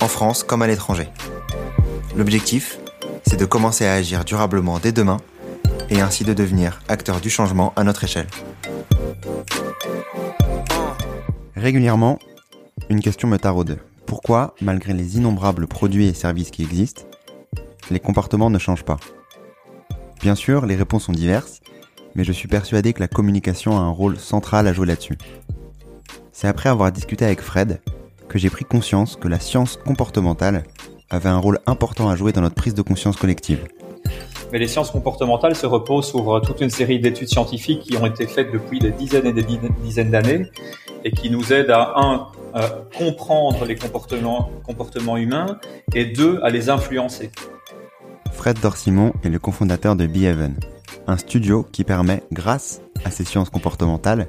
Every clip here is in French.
en France comme à l'étranger. L'objectif, c'est de commencer à agir durablement dès demain et ainsi de devenir acteur du changement à notre échelle. Régulièrement, une question me taraude. Pourquoi, malgré les innombrables produits et services qui existent, les comportements ne changent pas? Bien sûr, les réponses sont diverses, mais je suis persuadé que la communication a un rôle central à jouer là-dessus. C'est après avoir discuté avec Fred que j'ai pris conscience que la science comportementale avait un rôle important à jouer dans notre prise de conscience collective. Mais les sciences comportementales se reposent sur euh, toute une série d'études scientifiques qui ont été faites depuis des dizaines et des dizaines d'années et qui nous aident à, un, comprendre les comportements, comportements humains et deux, à les influencer. Fred Dorsimon est le cofondateur de BeHaven, un studio qui permet, grâce à ces sciences comportementales,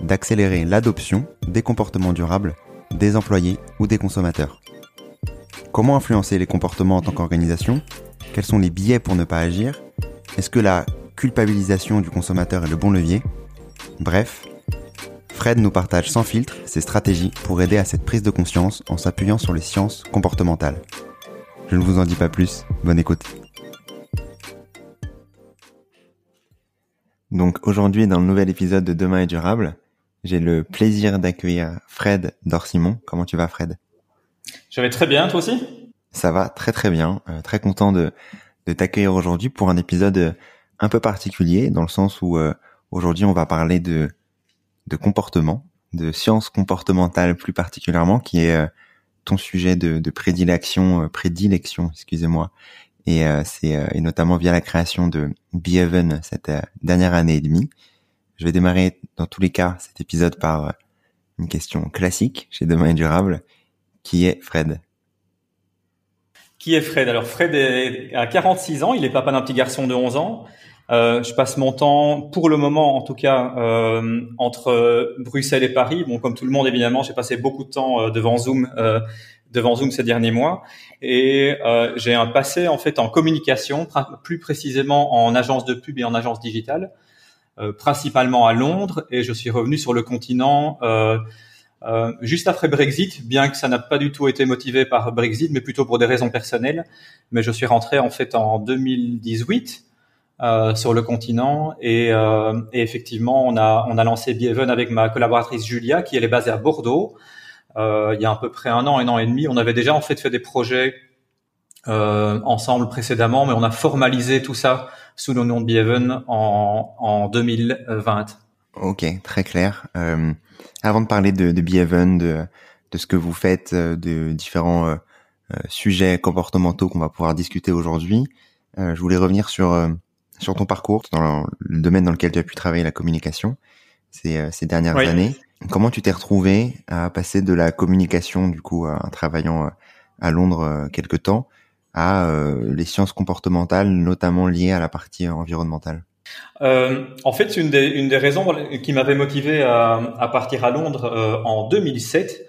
d'accélérer l'adoption des comportements durables des employés ou des consommateurs. Comment influencer les comportements en tant qu'organisation? Quels sont les biais pour ne pas agir? Est-ce que la culpabilisation du consommateur est le bon levier? Bref, Fred nous partage sans filtre ses stratégies pour aider à cette prise de conscience en s'appuyant sur les sciences comportementales. Je ne vous en dis pas plus, bonne écoute. Donc aujourd'hui, dans le nouvel épisode de Demain est durable, j'ai le plaisir d'accueillir Fred Dorsimon. Comment tu vas, Fred? Je vais très bien, toi aussi? Ça va très très bien. Euh, très content de, de t'accueillir aujourd'hui pour un épisode euh, un peu particulier, dans le sens où euh, aujourd'hui on va parler de, de comportement, de sciences comportementales plus particulièrement, qui est ton sujet de, de prédilection, prédilection, excusez-moi, et euh, c'est euh, et notamment via la création de Behaven cette euh, dernière année et demie. Je vais démarrer dans tous les cas cet épisode par une question classique chez Demain et Durable. Qui est Fred? Qui est Fred? Alors Fred est à 46 ans, il est papa d'un petit garçon de 11 ans. Euh, je passe mon temps, pour le moment en tout cas, euh, entre Bruxelles et Paris. Bon, comme tout le monde évidemment, j'ai passé beaucoup de temps devant Zoom devant Zoom ces derniers mois. Et euh, j'ai un passé en fait en communication, plus précisément en agence de pub et en agence digitale, euh, principalement à Londres. Et je suis revenu sur le continent euh, euh juste après Brexit, bien que ça n'a pas du tout été motivé par Brexit, mais plutôt pour des raisons personnelles. Mais je suis rentré en fait en 2018. Euh, sur le continent et, euh, et, effectivement on a on a lancé Behaven avec ma collaboratrice Julia qui elle est basée à Bordeaux euh, il y a à peu près un an, un an et demi. On avait déjà en fait fait des projets euh, ensemble précédemment, mais on a formalisé tout ça sous le nom de Behaven en, en 2020. Ok, très clair. Euh, avant de parler de, de Behaven, de, de ce que vous faites, euh, de différents euh, euh, sujets comportementaux qu'on va pouvoir discuter aujourd'hui, je voulais revenir sur sur ton parcours dans le domaine dans lequel tu as pu travailler la communication ces, ces dernières années. Comment tu t'es retrouvé à passer de la communication, du coup, en travaillant euh, à Londres euh, quelque temps, à euh, les sciences comportementales, notamment liées à la partie environnementale. Euh, en fait, une des, une des raisons qui m'avait motivé à, à, partir à Londres en 2007,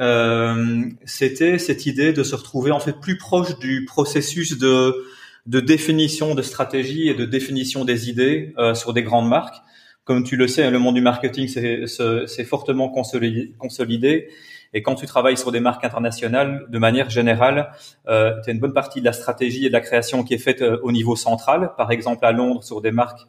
euh, c'était cette idée de se retrouver en fait plus proche du processus de, de définition de stratégie et de définition des idées euh, sur des grandes marques. Comme tu le sais, le monde du marketing c'est fortement consolidé, Et quand tu travailles sur des marques internationales, de manière générale, euh, tu as une bonne partie de la stratégie et de la création qui est faite euh, au niveau central, par exemple à Londres sur des marques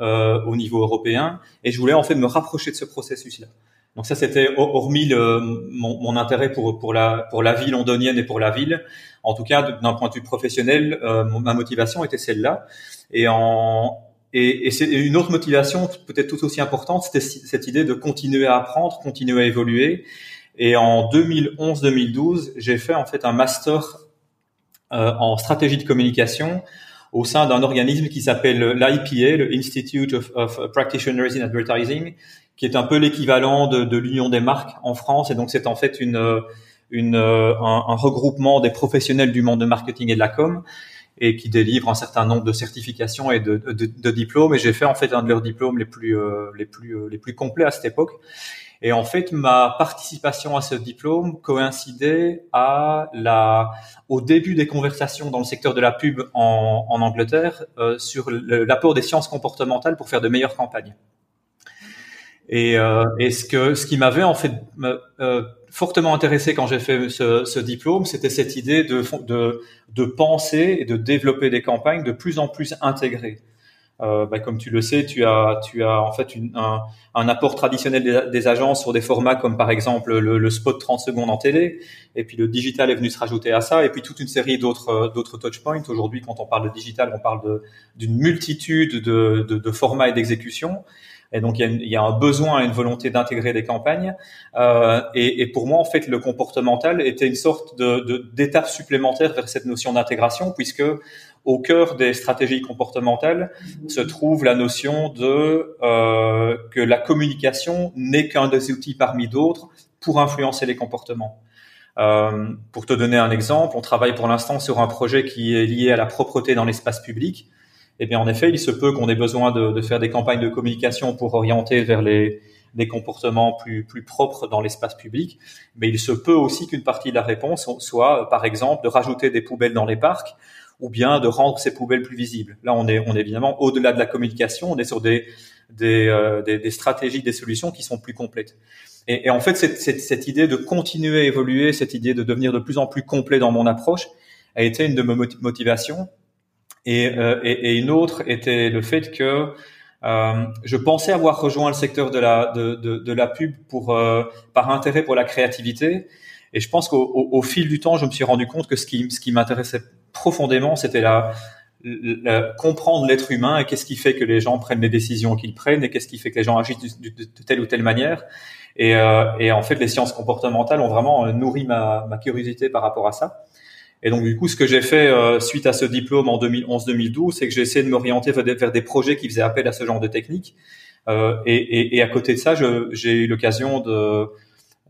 euh, au niveau européen. Et je voulais en fait me rapprocher de ce processus-là. Donc ça, c'était hormis le, mon, mon, intérêt pour, pour, la, pour la vie londonienne et pour la ville. En tout cas, d'un point de vue professionnel, euh, ma motivation était celle-là. Et et, et c'est une autre motivation, peut-être tout aussi importante, c'était cette idée de continuer à apprendre, continuer à évoluer. Et en 2011-2012, j'ai fait en fait un master euh, en stratégie de communication au sein d'un organisme qui s'appelle l'IPA, le Institute of, of, Practitioners in Advertising, qui est un peu l'équivalent de, de l'Union des marques en France. Et donc c'est en fait une une, un, un, regroupement des professionnels du monde de marketing et de la com et qui délivre un certain nombre de certifications et de, de, de diplômes. Et j'ai fait en fait un de leurs diplômes les plus euh, les plus euh, les plus complets à cette époque. Et en fait, ma participation à ce diplôme coïncidait à la, au début des conversations dans le secteur de la pub en, en Angleterre euh, sur l'apport des sciences comportementales pour faire de meilleures campagnes. Et, euh, et ce que ce qui m'avait en fait euh, fortement intéressé quand j'ai fait ce, ce diplôme, c'était cette idée de, de, de penser et de développer des campagnes de plus en plus intégrées. Euh, bah, comme tu le sais, tu as, tu as en fait une, un, un, apport traditionnel des, agences sur des formats comme par exemple le, le, spot 30 secondes en télé, et puis le digital est venu se rajouter à ça, et puis toute une série d'autres d'autres touchpoints. Aujourd'hui, quand on parle de digital, on parle d'une multitude de, de, de formats et d'exécutions. Et donc, il y, a il y a un besoin et une volonté d'intégrer des campagnes. Euh, et, et, pour moi, en fait, le comportemental était une sorte de, d'étape supplémentaire vers cette notion d'intégration, puisque au cœur des stratégies comportementales se trouve la notion de euh, que la communication n'est qu'un des outils parmi d'autres pour influencer les comportements. Euh, pour te donner un exemple, on travaille pour l'instant sur un projet qui est lié à la propreté dans l'espace public. Eh bien en effet, il se peut qu'on ait besoin de, de, faire des campagnes de communication pour orienter vers les, des comportements plus, plus propres dans l'espace public, mais il se peut aussi qu'une partie de la réponse soit, par exemple, de rajouter des poubelles dans les parcs ou bien de rendre ces poubelles plus visibles. Là, on est, on est évidemment au-delà de la communication, on est sur des, des, euh, des, stratégies, des solutions qui sont plus complètes. Et, et en fait, cette, cette, cette, idée de continuer à évoluer, cette idée de devenir de plus en plus complet dans mon approche, a été une de mes motivations et, euh, et, une autre était le fait que euh, je pensais avoir rejoint le secteur de la, de, de, de la pub pour, euh, par intérêt pour la créativité. Et je pense qu'au au, fil du temps, je me suis rendu compte que ce qui, ce qui m'intéressait profondément, c'était la, la, comprendre l'être humain et qu'est-ce qui fait que les gens prennent les décisions qu'ils prennent et qu'est-ce qui fait que les gens agissent de, telle ou telle manière. Et, euh, et, en fait, les sciences comportementales ont vraiment nourri ma, ma curiosité par rapport à ça. Et donc du coup, ce que j'ai fait euh, suite à ce diplôme en 2011-2012, c'est que j'ai essayé de m'orienter vers, des projets qui faisaient appel à ce genre de techniques. Euh, et, et, et, à côté de ça, j'ai eu l'occasion de,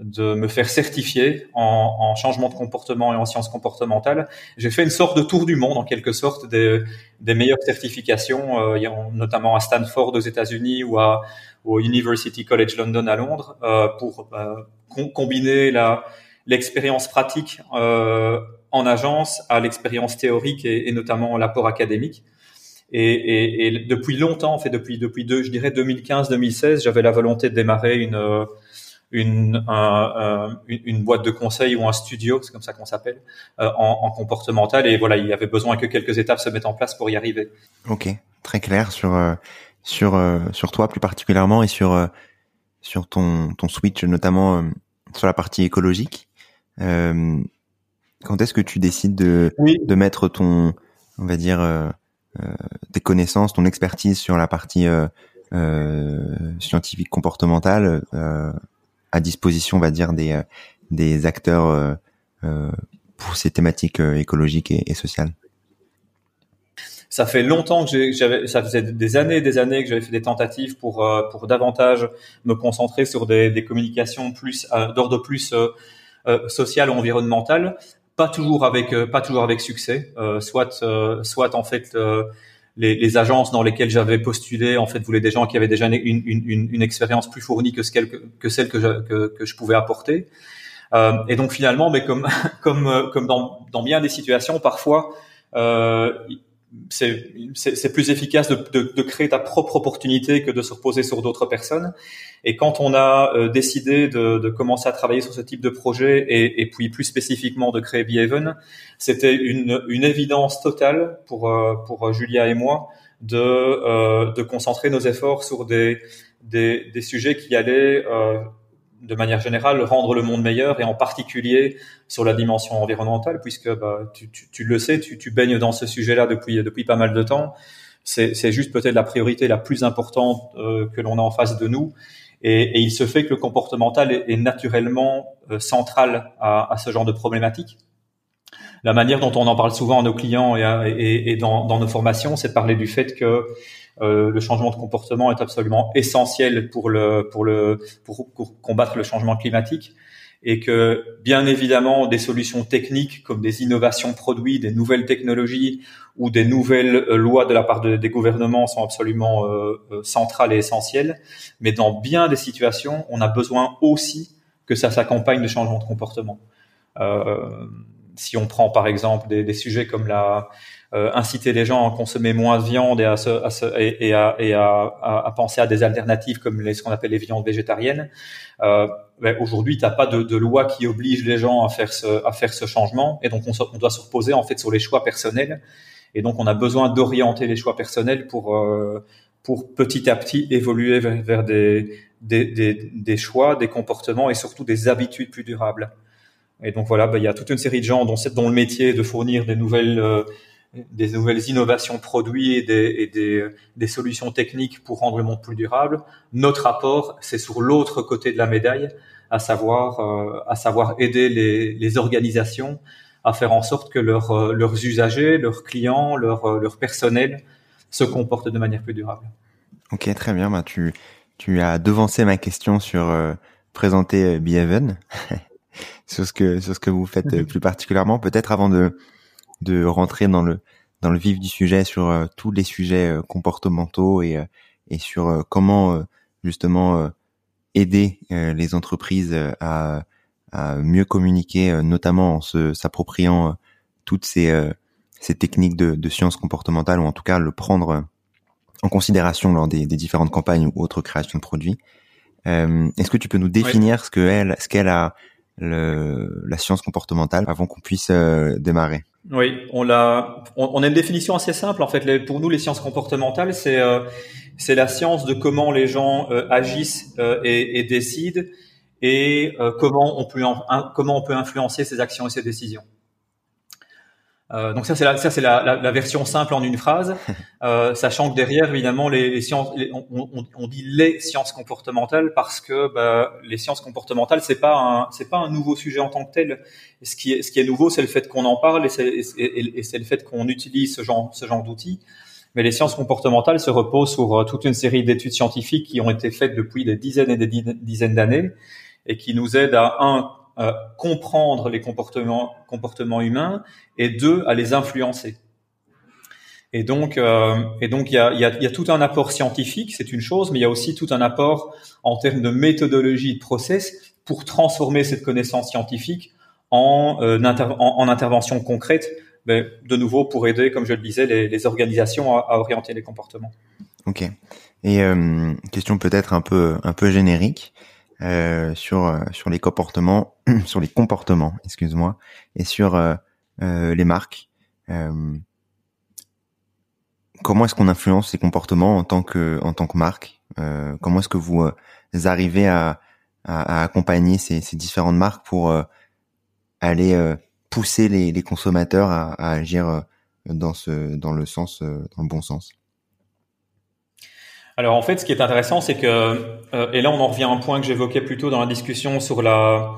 de me faire certifier en, en, changement de comportement et en sciences comportementales. J'ai fait une sorte de tour du monde, en quelque sorte, des, des meilleures certifications, euh, notamment à Stanford aux États-Unis ou à, au University College London à Londres, euh, pour euh, combiner la l'expérience pratique euh, en agence à l'expérience théorique et, et notamment l'apport académique. Et, et, et, depuis longtemps, en fait, depuis depuis deux, je dirais 2015-2016, j'avais la volonté de démarrer une une, un, une, une boîte de conseil ou un studio, c'est comme ça qu'on s'appelle, euh, en, en, comportemental. Et voilà, il y avait besoin que quelques étapes se mettent en place pour y arriver. Ok, très clair sur euh, sur euh, sur toi plus particulièrement et sur euh, sur ton ton switch notamment sur la partie écologique. Euh, quand est-ce que tu décides de, de mettre ton, on va dire, euh, euh, tes connaissances, ton expertise sur la partie euh, euh scientifique comportementale euh, à disposition, on va dire, des, des acteurs pour ces thématiques écologiques et, sociales ça fait longtemps que j'avais, ça faisait des années, et des années que j'avais fait des tentatives pour pour davantage me concentrer sur des, communications plus d'ordre plus euh, social ou environnemental pas toujours avec euh, pas toujours avec succès. Euh, soit euh, soit en fait les, les, agences dans lesquelles j'avais postulé en fait voulaient des gens qui avaient déjà une, une, une, une expérience plus fournie que, ce que celle que je, que, que, je pouvais apporter. et donc finalement, mais comme comme comme dans, dans bien des situations, parfois c'est plus efficace de, de, de, créer ta propre opportunité que de se reposer sur d'autres personnes. Et quand on a euh, décidé de, de, commencer à travailler sur ce type de projet et, et puis plus spécifiquement de créer Behaven, c'était une, une, évidence totale pour, euh, pour Julia et moi de, euh, de concentrer nos efforts sur des, des, des sujets qui allaient de manière générale, rendre le monde meilleur et en particulier sur la dimension environnementale, puisque bah, tu, tu, tu, le sais, tu, tu baignes dans ce sujet-là depuis, depuis pas mal de temps. C'est juste peut-être la priorité la plus importante euh, que l'on a en face de nous. Et, et, il se fait que le comportemental est, est naturellement euh, central à, à, ce genre de problématique. La manière dont on en parle souvent à nos clients et, et, et dans, dans, nos formations, c'est de parler du fait que euh, le changement de comportement est absolument essentiel pour le pour le pour, combattre le changement climatique et que bien évidemment des solutions techniques comme des innovations produits, des nouvelles technologies ou des nouvelles euh, lois de la part des gouvernements sont absolument euh, centrales et essentielles. Mais dans bien des situations, on a besoin aussi que ça s'accompagne de changements de comportement. Euh, si on prend par exemple des, des sujets comme la euh, inciter les gens à consommer moins de viande et à, se, à, se, et, à, et à, à, penser à des alternatives comme les, ce qu'on appelle les viandes végétariennes. Euh, ben Aujourd'hui, tu n'as pas de, de, loi qui oblige les gens à faire ce, à faire ce changement, et donc on, on, doit se reposer en fait sur les choix personnels. Et donc on a besoin d'orienter les choix personnels pour euh, pour petit à petit évoluer vers, des, des, des, choix, des comportements et surtout des habitudes plus durables. Et donc voilà, ben, il y a toute une série de gens dont, dont le métier de fournir des nouvelles euh, des nouvelles innovations produits et, des, et des, des, solutions techniques pour rendre le monde plus durable. Notre apport, c'est sur l'autre côté de la médaille, à savoir, euh, à savoir aider les, les, organisations à faire en sorte que leurs, euh, leurs usagers, leurs clients, leur, euh, leur personnel se comportent de manière plus durable. Ok, très bien. Bah, tu, tu as devancé ma question sur euh, présenter Behaven, sur ce que sur ce que vous faites plus particulièrement. Peut-être avant de de rentrer dans le dans le vif du sujet sur euh, tous les sujets euh, comportementaux et euh, et sur comment justement aider les entreprises à, à mieux communiquer, notamment en se s'appropriant toutes ces ces techniques de, de sciences comportementales ou en tout cas le prendre en considération lors des, des différentes campagnes ou autres créations de produits. Euh, Est-ce que tu peux nous définir ce que elle, ce qu'elle a le, la science comportementale avant qu'on puisse démarrer oui, on l'a. On, a une définition assez simple en fait. pour nous, les sciences comportementales, c'est euh, la science de comment les gens euh, agissent euh, et, et, décident et comment on peut comment on peut influencer ces actions et ces décisions. Euh, donc ça c'est la, ça c'est la, la, la, version simple en une phrase, euh, sachant que derrière évidemment les, les sciences, on, on, on, dit les sciences comportementales parce que bah, les sciences comportementales c'est pas un c'est pas un nouveau sujet en tant que tel. ce qui est ce qui est nouveau c'est le fait qu'on en parle et c'est, et, et c'est le fait qu'on utilise ce genre ce genre d'outils. Mais les sciences comportementales se reposent sur euh, toute une série d'études scientifiques qui ont été faites depuis des dizaines et des dizaines d'années et qui nous aident à un euh, comprendre les comportements, comportements humains et deux, à les influencer. Et donc, euh, et donc, il y a, y, a, y a, tout un apport scientifique, c'est une chose, mais il y a aussi tout un apport en termes de méthodologie, de process, pour transformer cette connaissance scientifique en, euh, en, intervention concrète, mais de nouveau pour aider, comme je le disais, les, les organisations à, à, orienter les comportements. Ok. Et euh, question peut-être un peu un peu générique. Euh, sur euh, sur les comportements, sur les comportements, excuse-moi, et sur euh, les marques. comment est-ce qu'on influence ces comportements en tant que en tant que marque? Comment est-ce que vous arrivez à, à, accompagner ces, différentes marques pour aller pousser les, consommateurs à, à, agir dans ce dans le sens dans le bon sens? Alors en fait, ce qui est intéressant, c'est que euh, et là on en revient à un point que j'évoquais plus tôt dans la discussion sur la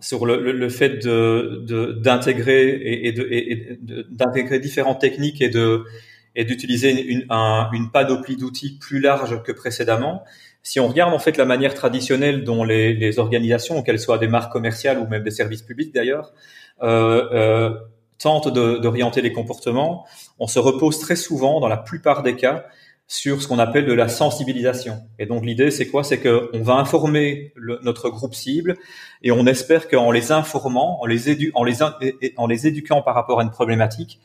sur le, le, fait de d'intégrer et, et, d'intégrer différentes techniques et de et d'utiliser une, un, une panoplie d'outils plus large que précédemment. Si on regarde en fait la manière traditionnelle dont les, les organisations, qu'elles soient des marques commerciales ou même des services publics d'ailleurs, euh, euh, tentent d'orienter les comportements, on se repose très souvent, dans la plupart des cas, sur ce qu'on appelle de la sensibilisation. Et donc l'idée, c'est quoi? C'est qu'on va informer le, notre groupe cible et on espère qu'en les informant, en les, édu en, les en les éduquant par rapport à une problématique,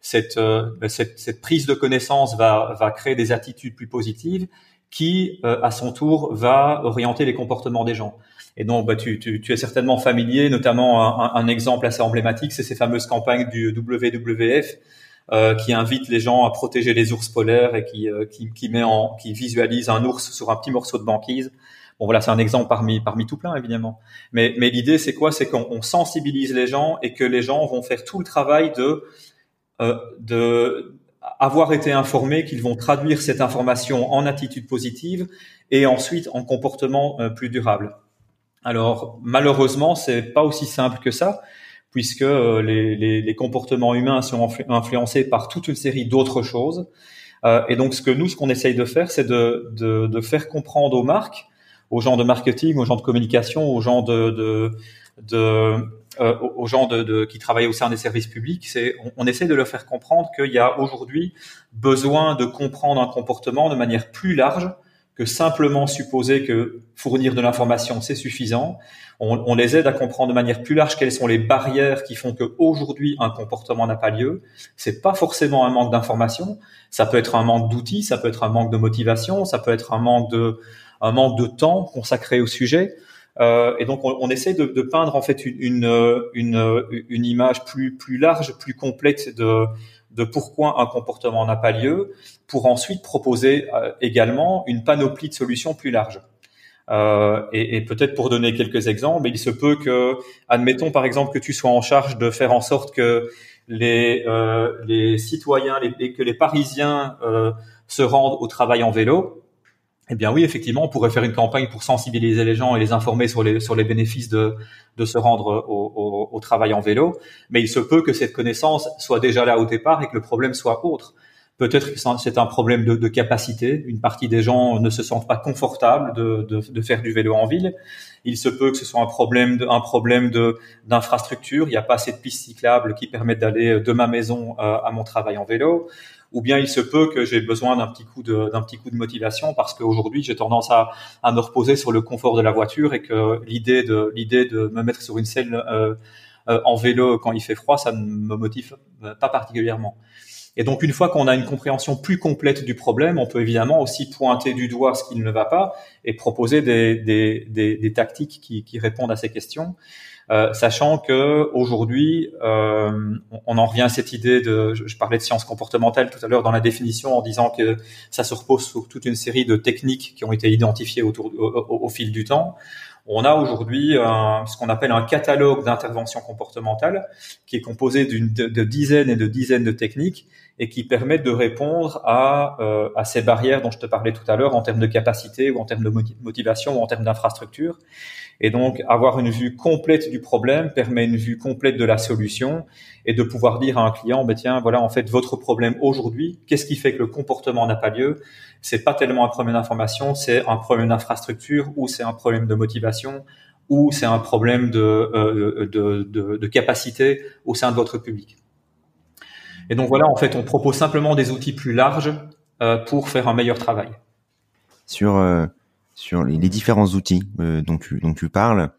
cette, euh, ben, cette, cette, prise de connaissance va, va créer des attitudes plus positives qui, euh, à son tour, va orienter les comportements des gens. Et donc, bah, tu, tu, tu, es certainement familier, notamment un, un exemple assez emblématique, c'est ces fameuses campagnes du WWF euh, qui invite les gens à protéger les ours polaires et qui, euh, qui, qui, met en, qui visualise un ours sur un petit morceau de banquise. Bon voilà, c'est un exemple parmi parmi tout plein évidemment. Mais mais l'idée c'est quoi? C'est qu'on sensibilise les gens et que les gens vont faire tout le travail de euh, de avoir été informés, qu'ils vont traduire cette information en attitude positive et ensuite en comportement euh, plus durable. Alors malheureusement, c'est pas aussi simple que ça puisque euh, les, les, les, comportements humains sont influencés par toute une série d'autres choses. Euh, et donc, ce que nous, ce qu'on essaye de faire, c'est de, de, de, faire comprendre aux marques, aux gens de marketing, aux gens de communication, aux gens de, de, de euh, aux gens de, de, qui travaillent au sein des services publics, c'est on, on, essaie de leur faire comprendre qu'il y a aujourd'hui besoin de comprendre un comportement de manière plus large que simplement supposer que fournir de l'information c'est suffisant. On, on, les aide à comprendre de manière plus large quelles sont les barrières qui font qu'aujourd'hui un comportement n'a pas lieu. C'est pas forcément un manque d'information, ça peut être un manque d'outils, ça peut être un manque de motivation, ça peut être un manque de un manque de temps consacré au sujet. Euh, et donc on, on essaie de, de, peindre en fait une, une, une, image plus plus large, plus complète de de pourquoi un comportement n'a pas lieu, pour ensuite proposer euh, également une panoplie de solutions plus large. Euh, et, peut-être pour donner quelques exemples, il se peut que, admettons par exemple que tu sois en charge de faire en sorte que les, euh, les citoyens, les, que les Parisiens se rendent au travail en vélo. Eh bien oui, effectivement, on pourrait faire une campagne pour sensibiliser les gens et les informer sur les, sur les bénéfices de, de se rendre au, au, travail en vélo. Mais il se peut que cette connaissance soit déjà là au départ et que le problème soit autre. Peut-être que c'est un problème de, de, capacité. Une partie des gens ne se sentent pas confortables de, de, faire du vélo en ville. Il se peut que ce soit un problème, de, un problème d'infrastructure. Il n'y a pas assez de pistes cyclables qui permettent d'aller de ma maison à mon travail en vélo ou bien il se peut que j'ai besoin d'un petit coup de d'un petit coup de motivation parce qu'aujourd'hui j'ai tendance à, à me reposer sur le confort de la voiture et que l'idée de l'idée de me mettre sur une selle euh, euh, en vélo quand il fait froid ça ne me motive pas particulièrement. Et donc une fois qu'on a une compréhension plus complète du problème, on peut évidemment aussi pointer du doigt ce qui ne va pas et proposer des, des, des, des tactiques qui, qui, répondent à ces questions. Euh, sachant que aujourd'hui, euh, on en revient à cette idée de, je, parlais de sciences comportementales tout à l'heure dans la définition en disant que ça se repose sur toute une série de techniques qui ont été identifiées autour, au, fil du temps. On a aujourd'hui ce qu'on appelle un catalogue d'interventions comportementales qui est composé d'une de, dizaines et de dizaines de techniques et qui permettent de répondre à, euh, à ces barrières dont je te parlais tout à l'heure en termes de capacité ou en termes de motivation ou en termes d'infrastructure. Et donc, avoir une vue complète du problème permet une vue complète de la solution et de pouvoir dire à un client, ben tiens, voilà, en fait, votre problème aujourd'hui, qu'est-ce qui fait que le comportement n'a pas lieu? C'est pas tellement un problème d'information, c'est un problème d'infrastructure ou c'est un problème de motivation ou c'est un problème de, euh, de, de, de capacité au sein de votre public. Et donc voilà, en fait, on propose simplement des outils plus larges euh, pour faire un meilleur travail. Sur euh, sur les, différents outils euh, dont tu dont tu parles,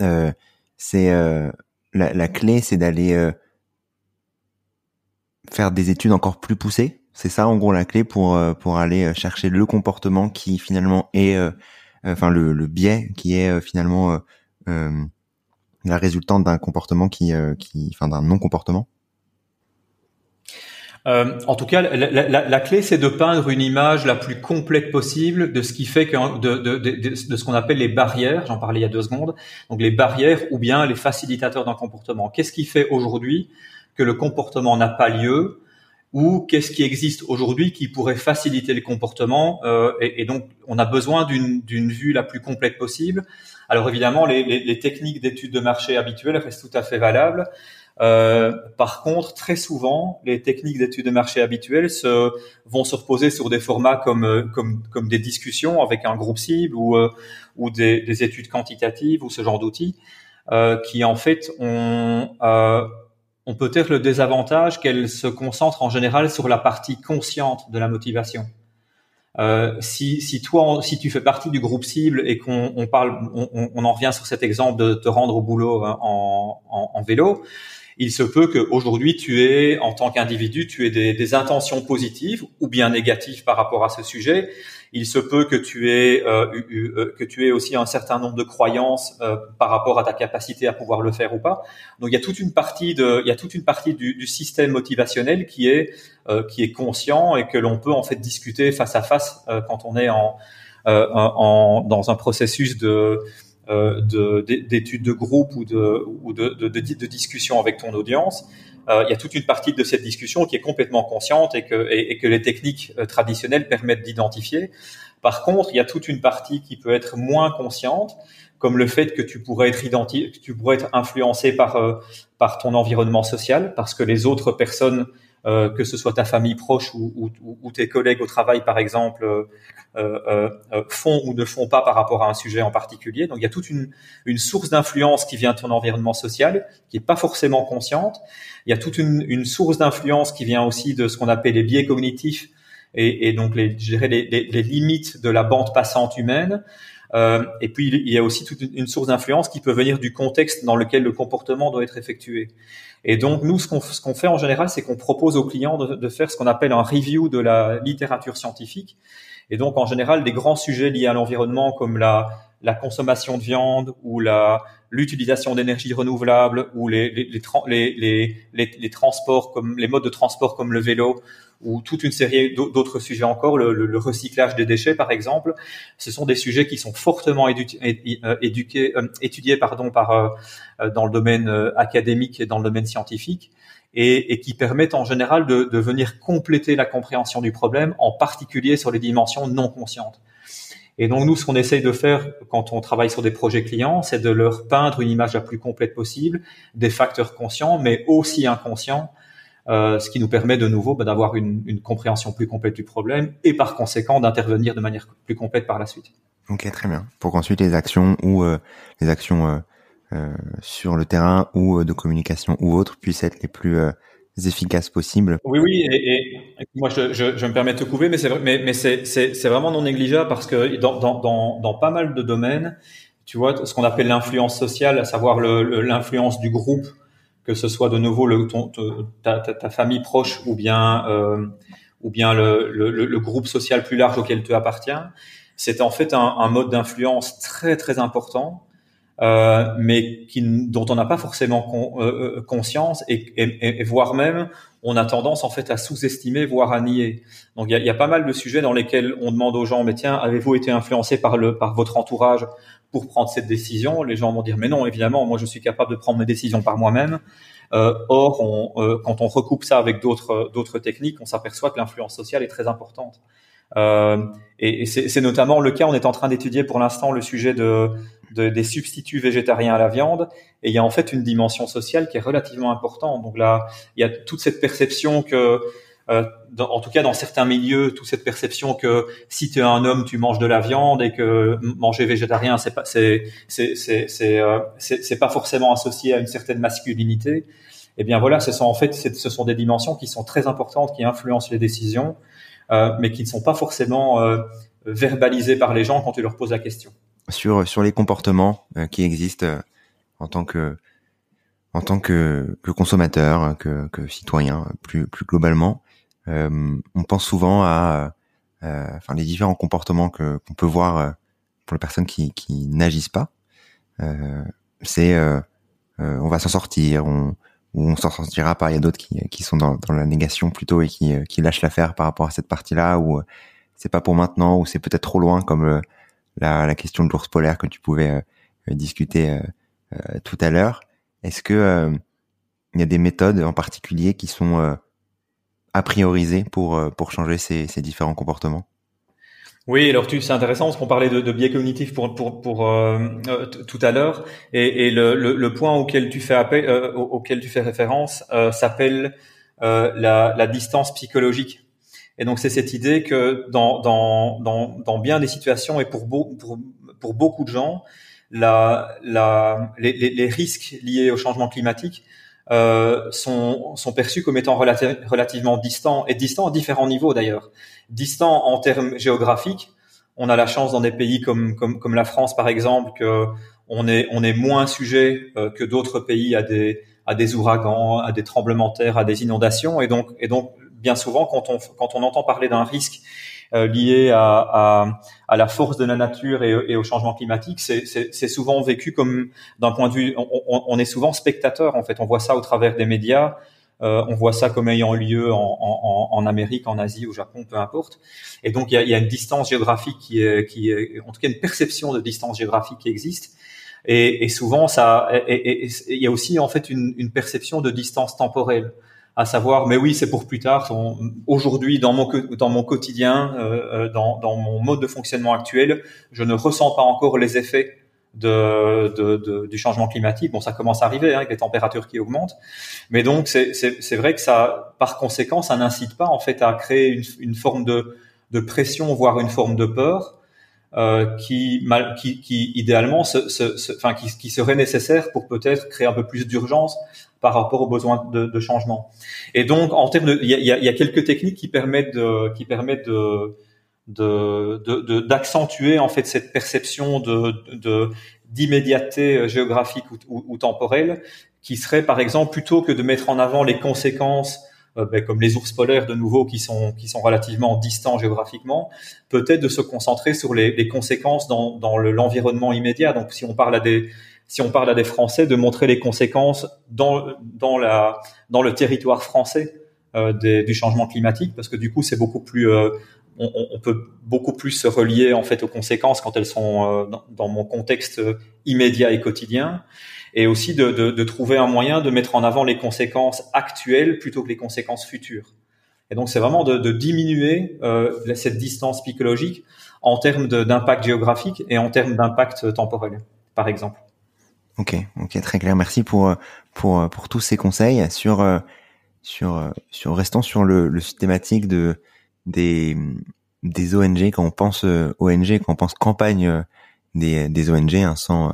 euh, c'est euh, la, la, clé, c'est d'aller euh, faire des études encore plus poussées. C'est ça, en gros, la clé pour pour aller chercher le comportement qui finalement est, enfin le, le biais qui est finalement la résultante d'un comportement qui qui, enfin d'un non comportement. Euh, en tout cas, la, clé, c'est de peindre une image la plus complète possible de ce qui fait que de, ce qu'on appelle les barrières. J'en parlais il y a deux secondes. Donc les barrières ou bien les facilitateurs d'un comportement. Qu'est-ce qui fait aujourd'hui que le comportement n'a pas lieu ou qu'est-ce qui existe aujourd'hui qui pourrait faciliter le comportement euh, et, donc on a besoin d'une vue la plus complète possible. Alors évidemment, les, les, les techniques d'études de marché habituelles restent tout à fait valables. Euh, par contre, très souvent, les techniques d'études de marché habituelles se, vont se reposer sur des formats comme, euh, comme, comme des discussions avec un groupe cible ou, euh, ou des, des, études quantitatives ou ce genre d'outils euh, qui en fait ont, euh, ont peut-être le désavantage qu'elles se concentrent en général sur la partie consciente de la motivation. Euh, si, si toi, si tu fais partie du groupe cible et qu'on on parle, on, on, en revient sur cet exemple de te rendre au boulot en, en, en vélo, il se peut qu'aujourd'hui tu aies, en tant qu'individu, tu aies des, des, intentions positives ou bien négatives par rapport à ce sujet. Il se peut que tu aies euh, euh, que tu aies aussi un certain nombre de croyances euh, par rapport à ta capacité à pouvoir le faire ou pas. Donc il y a toute une partie de, il y a toute une partie du, du système motivationnel qui est qui est conscient et que l'on peut en fait discuter face à face quand on est en, en dans un processus de euh, d'études de, groupe ou de, ou de, de, de, discussion avec ton audience, euh, il y a toute une partie de cette discussion qui est complètement consciente et que, et, que les techniques euh, traditionnelles permettent d'identifier. Par contre, il y a toute une partie qui peut être moins consciente, comme le fait que tu pourrais être que tu pourrais être influencé par par ton environnement social, parce que les autres personnes euh, que ce soit ta famille proche ou, ou, ou, tes collègues au travail, par exemple, euh, euh, euh, font ou ne font pas par rapport à un sujet en particulier. Donc il y a toute une, une source d'influence qui vient de ton environnement social, qui est pas forcément consciente. Il y a toute une, une source d'influence qui vient aussi de ce qu'on appelle les biais cognitifs et, et donc les, je dirais les, les, limites de la bande passante humaine. Euh, et puis il y a aussi toute une source d'influence qui peut venir du contexte dans lequel le comportement doit être effectué. Et donc nous, ce qu'on fait en général, c'est qu'on propose aux clients de, faire ce qu'on appelle un review de la littérature scientifique. Et donc en général, des grands sujets liés à l'environnement comme la consommation de viande ou l'utilisation d'énergie renouvelable ou les, les transports comme les modes de transport comme le vélo ou toute une série d'autres sujets encore, le, recyclage des déchets par exemple. Ce sont des sujets qui sont fortement euh, éduqués, euh, étudiés pardon, par, euh, dans le domaine académique et dans le domaine scientifique. Et, qui permettent en général de, venir compléter la compréhension du problème, en particulier sur les dimensions non conscientes. Et donc nous, ce qu'on essaye de faire quand on travaille sur des projets clients, c'est de leur peindre une image la plus complète possible, des facteurs conscients, mais aussi inconscients, euh, ce qui nous permet de nouveau bah, d'avoir une, une, compréhension plus complète du problème et par conséquent d'intervenir de manière plus complète par la suite. Ok, très bien. Pour qu'ensuite les actions ou euh, les actions euh, sur le terrain ou de communication ou autres puissent être les plus efficaces possibles. Oui, oui, et, et moi je, je, je, me permets de te couper, mais c'est mais, mais c'est vraiment non négligeable parce que dans, dans, dans, dans pas mal de domaines, tu vois, ce qu'on appelle l'influence sociale, à savoir l'influence du groupe que ce soit de nouveau ta, famille proche ou bien euh, le, groupe social plus large auquel tu appartiens, c'est en fait un, mode d'influence très très important, euh, mais dont on n'a pas forcément euh, conscience et, voire même on a tendance en fait à sous-estimer, voire à nier. Donc il y a, pas mal de sujets dans lesquels on demande aux gens, mais tiens, avez-vous été influencé par votre entourage pour prendre cette décision. Les gens vont dire mais non, évidemment, moi je suis capable de prendre mes décisions par moi-même. Euh, or, on, euh, quand on recoupe ça avec d'autres d'autres techniques, on s'aperçoit que l'influence sociale est très importante. Euh, et, et c'est notamment le cas. On est en train d'étudier pour l'instant le sujet de, de, des substituts végétariens à la viande, et il y a en fait une dimension sociale qui est relativement importante. Donc là, il y a toute cette perception que euh, dans, en tout cas dans certains milieux, toute cette perception que si tu es un homme, tu manges de la viande et que manger végétarien, c'est pas c'est c'est c'est c'est euh, c'est pas forcément associé à une certaine masculinité. Eh bien voilà, ce sont en fait ce sont des dimensions qui sont très importantes, qui influencent les décisions, euh, mais qui ne sont pas forcément euh, verbalisées par les gens quand tu leur poses la question. Sur sur les comportements qui existent en tant que en tant que, consommateur, que, que citoyen, plus plus globalement, euh, on pense souvent à euh, enfin les différents comportements que qu'on peut voir euh, pour les personnes qui, qui n'agissent pas. c'est on va s'en sortir, on, ou on s'en sortira pas. Il y a d'autres qui, qui sont dans, dans la négation plutôt et qui, qui lâchent l'affaire par rapport à cette partie-là, ou c'est pas pour maintenant, ou c'est peut-être trop loin, comme la, la, question de l'ours polaire que tu pouvais discuter tout à l'heure. Est-ce que il y a des méthodes en particulier qui sont à prioriser pour, euh, pour changer ces, ces différents comportements? Oui, alors tu, c'est intéressant parce qu'on parlait de, biais cognitifs pour, pour, pour euh, euh tout à l'heure, et, le, le, point auquel tu fais appel, auquel tu fais référence s'appelle la, la, distance psychologique. Et donc c'est cette idée que dans, dans, dans, bien des situations et pour, pour, pour beaucoup de gens, la, la, les, les risques liés au changement climatique euh, sont, sont perçus comme étant relativement distants et distants à différents niveaux d'ailleurs. Distants en termes géographiques, on a la chance dans des pays comme comme, comme la France par exemple que on est on est moins sujet euh, que d'autres pays à des à des ouragans, à des tremblements de terre, à des inondations et donc et donc bien souvent quand on quand on entend parler d'un risque euh, lié à, à, à, la force de la nature et, au changement climatique, c'est souvent vécu comme d'un point de vue, on, on, est souvent spectateur en fait. On voit ça au travers des médias. Euh, on voit ça comme ayant lieu en, en, en, Amérique, en Asie, au Japon, peu importe. Et donc il y a, y a une distance géographique qui est, qui est, en tout cas une perception de distance géographique qui existe. Et, et souvent ça, il y a aussi en fait une, une perception de distance temporelle à savoir, mais oui, c'est pour plus tard. Aujourd'hui, dans mon dans mon quotidien, euh, euh, dans, dans mon mode de fonctionnement actuel, je ne ressens pas encore les effets de, de, de, du changement climatique. Bon, ça commence à arriver hein, avec les températures qui augmentent, mais donc c'est vrai que ça, par conséquent, ça n'incite pas en fait à créer une, une forme de, de pression, voire une forme de peur. Euh, qui, mal, qui, qui idéalement, se, se, enfin, qui, qui serait nécessaire pour peut-être créer un peu plus d'urgence par rapport aux besoins de, de, changement. Et donc, en termes de, il y a, y a, quelques techniques qui permettent de, qui permettent de, de, d'accentuer en fait cette perception de, de d'immédiateté géographique ou, ou, temporelle, qui serait par exemple plutôt que de mettre en avant les conséquences euh, ben, comme les ours polaires de nouveau qui sont qui sont relativement distants géographiquement, peut-être de se concentrer sur les, les conséquences dans, dans l'environnement immédiat. Donc si on parle à des si on parle à des Français, de montrer les conséquences dans dans la dans le territoire français euh, des, du changement climatique, parce que du coup c'est beaucoup plus euh, on, peut beaucoup plus se relier en fait aux conséquences quand elles sont euh, dans, mon contexte immédiat et quotidien, et aussi de, trouver un moyen de mettre en avant les conséquences actuelles plutôt que les conséquences futures. Et donc c'est vraiment de, diminuer euh, cette distance psychologique en termes d'impact géographique et en termes d'impact temporel, par exemple. Ok, ok, très clair. Merci pour pour pour tous ces conseils sur sur sur restant sur le, le thématique de des, des ONG, quand on pense euh, ONG, quand on pense campagne euh, des, des ONG, hein, sans,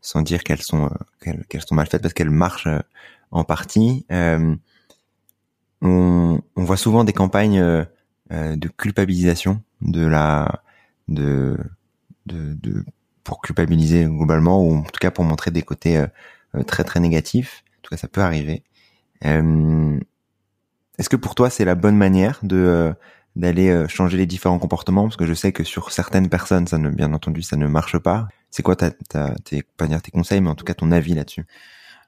sans dire qu'elles sont, euh, qu'elles, sont mal faites parce qu'elles marchent en partie, on, on voit souvent des campagnes de culpabilisation de la, de, de, de, pour culpabiliser globalement ou en tout cas pour montrer des côtés très très négatifs. En tout cas, ça peut arriver. Est-ce que pour toi c'est la bonne manière de d'aller euh, changer les différents comportements? Parce que je sais que sur certaines personnes ça ne bien entendu ça ne marche pas c'est quoi ta, ta, tes pas dire tes conseils mais en tout cas ton avis là-dessus?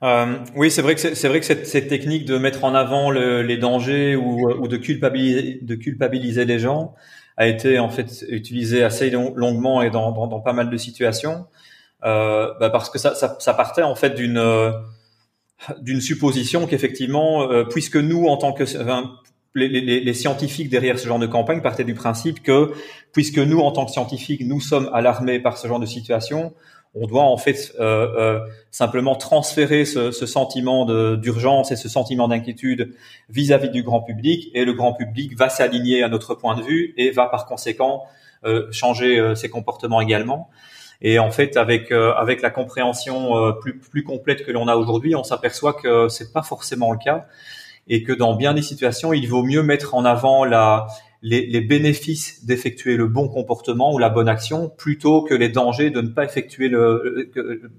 Euh, oui, c'est vrai que c'est vrai que cette, cette, technique de mettre en avant le, les dangers ou, ou, de culpabiliser de culpabiliser les gens a été en fait utilisée assez longuement et dans, dans, dans, pas mal de situations. Euh, bah parce que ça, ça, ça, partait en fait d'une d'une supposition qu'effectivement, euh, puisque nous en tant que les, les, les, scientifiques derrière ce genre de campagne partaient du principe que, puisque nous, en tant que scientifiques, nous sommes alarmés par ce genre de situation, on doit en fait euh, euh, simplement transférer ce, sentiment d'urgence et ce sentiment d'inquiétude vis-à-vis du grand public, et le grand public va s'aligner à notre point de vue et va par conséquent euh, changer ses comportements également. Et en fait, avec avec la compréhension plus plus complète que l'on a aujourd'hui, on s'aperçoit que c'est pas forcément le cas et que dans bien des situations, il vaut mieux mettre en avant la, les, les bénéfices d'effectuer le bon comportement ou la bonne action plutôt que les dangers de ne pas effectuer le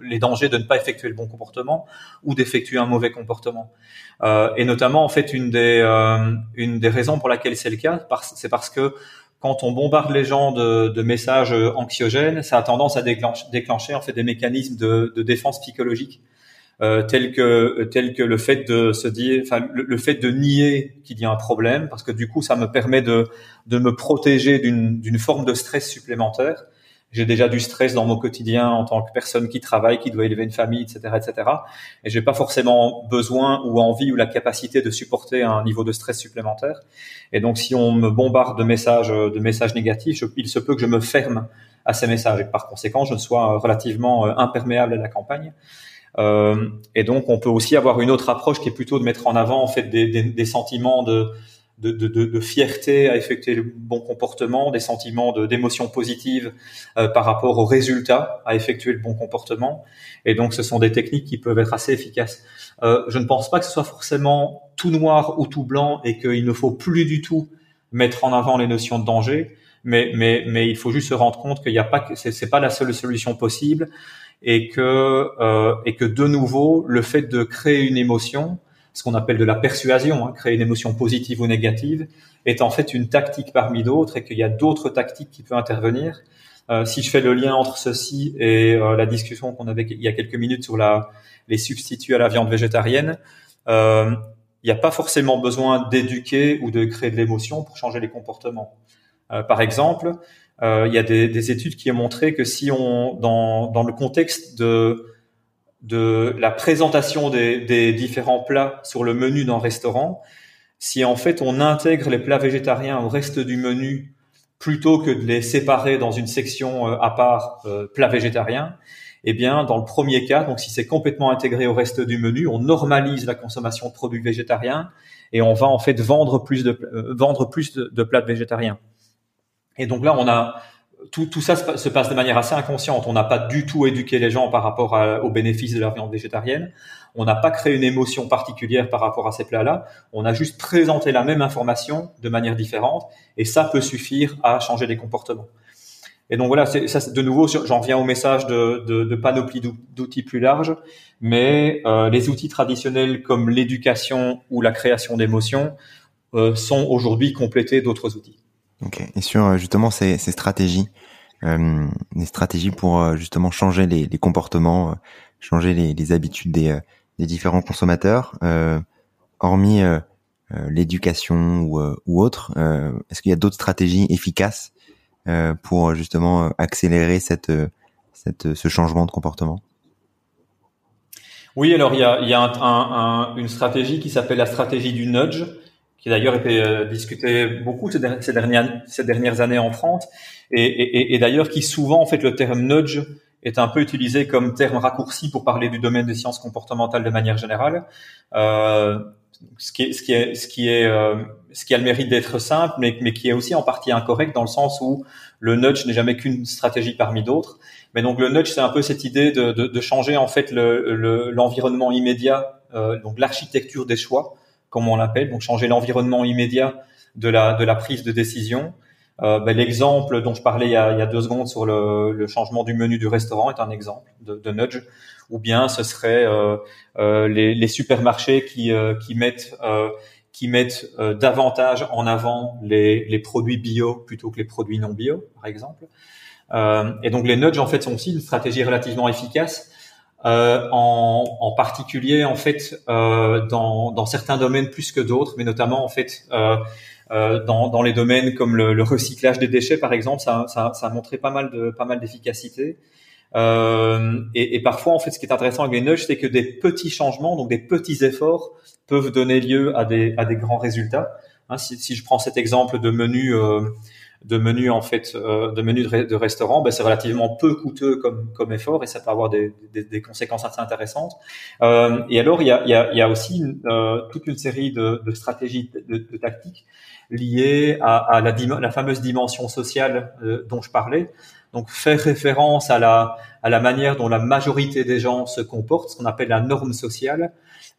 les dangers de ne pas effectuer le bon comportement ou d'effectuer un mauvais comportement. Euh, et notamment en fait une des euh, une des raisons pour laquelle c'est le cas, c'est parce que quand on bombarde les gens de, de, messages anxiogènes, ça a tendance à déclencher, déclencher en fait des mécanismes de, de défense psychologique euh, tel que tel que le fait de se dire, enfin le, fait de nier qu'il y a un problème, parce que du coup ça me permet de de me protéger d'une d'une forme de stress supplémentaire. J'ai déjà du stress dans mon quotidien en tant que personne qui travaille, qui doit élever une famille, etc., etc. Et j'ai pas forcément besoin ou envie ou la capacité de supporter un niveau de stress supplémentaire. Et donc, si on me bombarde de messages, de messages négatifs, il se peut que je me ferme à ces messages et par conséquent, je sois relativement euh, imperméable à la campagne. Euh, et donc, on peut aussi avoir une autre approche qui est plutôt de mettre en avant en fait des, des, des sentiments de, de, de, de, fierté à effectuer le bon comportement, des sentiments d'émotion positive euh, par rapport aux résultats à effectuer le bon comportement. Et donc, ce sont des techniques qui peuvent être assez efficaces. Euh, je ne pense pas que ce soit forcément tout noir ou tout blanc et qu'il ne faut plus du tout mettre en avant les notions de danger. Mais, mais, mais il faut juste se rendre compte qu'il n'y a pas que c'est pas la seule solution possible et que euh, et que de nouveau le fait de créer une émotion, ce qu'on appelle de la persuasion, hein, créer une émotion positive ou négative, est en fait une tactique parmi d'autres et qu'il y a d'autres tactiques qui peuvent intervenir. Euh, si je fais le lien entre ceci et euh, la discussion qu'on avait il y a quelques minutes sur la, les substituts à la viande végétarienne, euh, il n'y a pas forcément besoin d'éduquer ou de créer de l'émotion pour changer les comportements. Euh, par exemple, euh, il y a des, des, études qui ont montré que si on, dans, le contexte de, la présentation des, des différents plats sur le menu d'un restaurant, si en fait on intègre les plats végétariens au reste du menu plutôt que de les séparer dans une section euh, à part plats végétariens, eh bien, dans le premier cas, donc si c'est complètement intégré au reste du menu, on normalise la consommation de produits végétariens et on va en fait vendre plus de vendre plus de, de, plats végétariens. Et donc là, on a tout, tout ça se passe de manière assez inconsciente. On n'a pas du tout éduqué les gens par rapport aux bénéfices de la viande végétarienne. On n'a pas créé une émotion particulière par rapport à ces plats-là. On a juste présenté la même information de manière différente et ça peut suffire à changer les comportements. Et donc voilà, ça de nouveau, j'en viens au message de, de, de panoplie d'outils plus large, mais euh, les outils traditionnels comme l'éducation ou la création d'émotions euh, sont aujourd'hui complétés d'autres outils. Ok. Et sur euh, justement ces, ces stratégies, euh, des stratégies pour euh, justement changer les, les comportements, changer les, les, habitudes des, des différents consommateurs, hormis l'éducation ou, ou autre, est-ce qu'il y a d'autres stratégies efficaces euh, pour justement accélérer cette, cette, ce changement de comportement? Oui, alors il y a, y a un, un, une stratégie qui s'appelle la stratégie du nudge, qui d'ailleurs été euh, discutée beaucoup ces, dernières, ces dernières années en France, et, et, et d'ailleurs qui souvent, en fait, le terme nudge est un peu utilisé comme terme raccourci pour parler du domaine des sciences comportementales de manière générale. Euh, ce qui est, ce qui est, ce qui est, euh, ce qui a le mérite d'être simple, mais, mais qui est aussi en partie incorrect dans le sens où le nudge n'est jamais qu'une stratégie parmi d'autres. Mais donc le nudge, c'est un peu cette idée de, de, de changer en fait l'environnement le, immédiat, euh, donc l'architecture des choix, comme on l'appelle, donc changer l'environnement immédiat de la, de la prise de décision. Euh, ben, L'exemple dont je parlais il y, a, il y a deux secondes sur le, le, changement du menu du restaurant est un exemple de, de nudge ou bien ce serait euh, euh, les, les, supermarchés qui, euh, qui mettent qui mettent davantage en avant les, les, produits bio plutôt que les produits non bio, par exemple. et donc les nudges en fait sont aussi une stratégie relativement efficace, en, en, particulier en fait dans, dans, certains domaines plus que d'autres, mais notamment en fait dans, dans, les domaines comme le, le, recyclage des déchets par exemple, ça, ça, ça a montré pas mal de pas mal d'efficacité. Euh, et, et, parfois, en fait, ce qui est intéressant avec les nudges, c'est que des petits changements, donc des petits efforts, peuvent donner lieu à des, à des grands résultats. Hein, si, si, je prends cet exemple de menu, euh, de menu en fait, euh, de menu de, restaurant, ben, c'est relativement peu coûteux comme, comme effort et ça peut avoir des, des, des conséquences assez intéressantes. Euh, et alors, il y a, il y a, y a aussi euh, toute une série de, de stratégies, de, de, tactiques liées à, à la, la, fameuse dimension sociale euh, dont je parlais. Donc faire référence à la, à la manière dont la majorité des gens se comportent, ce qu'on appelle la norme sociale,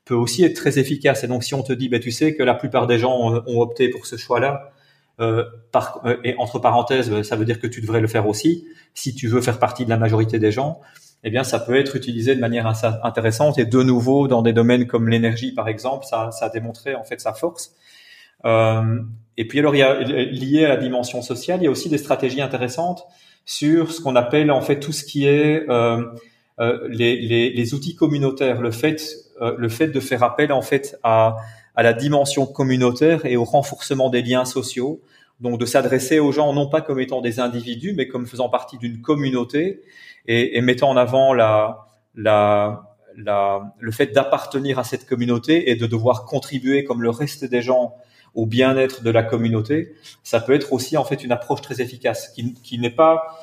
peut aussi être très efficace. Et donc si on te dit, ben, tu sais que la plupart des gens ont, opté pour ce choix-là, euh, euh, et entre parenthèses, ça veut dire que tu devrais le faire aussi, si tu veux faire partie de la majorité des gens, eh bien ça peut être utilisé de manière intéressante. Et de nouveau, dans des domaines comme l'énergie, par exemple, ça, a démontré en fait sa force. Euh, et puis alors, lié à la dimension sociale, il y a aussi des stratégies intéressantes sur ce qu'on appelle en fait tout ce qui est euh, euh, les, outils communautaires, le fait, euh, le fait de faire appel en fait à, à la dimension communautaire et au renforcement des liens sociaux, donc de s'adresser aux gens non pas comme étant des individus, mais comme faisant partie d'une communauté et, et, mettant en avant la, le fait d'appartenir à cette communauté et de devoir contribuer comme le reste des gens au bien-être de la communauté, ça peut être aussi en fait une approche très efficace qui, qui n'est pas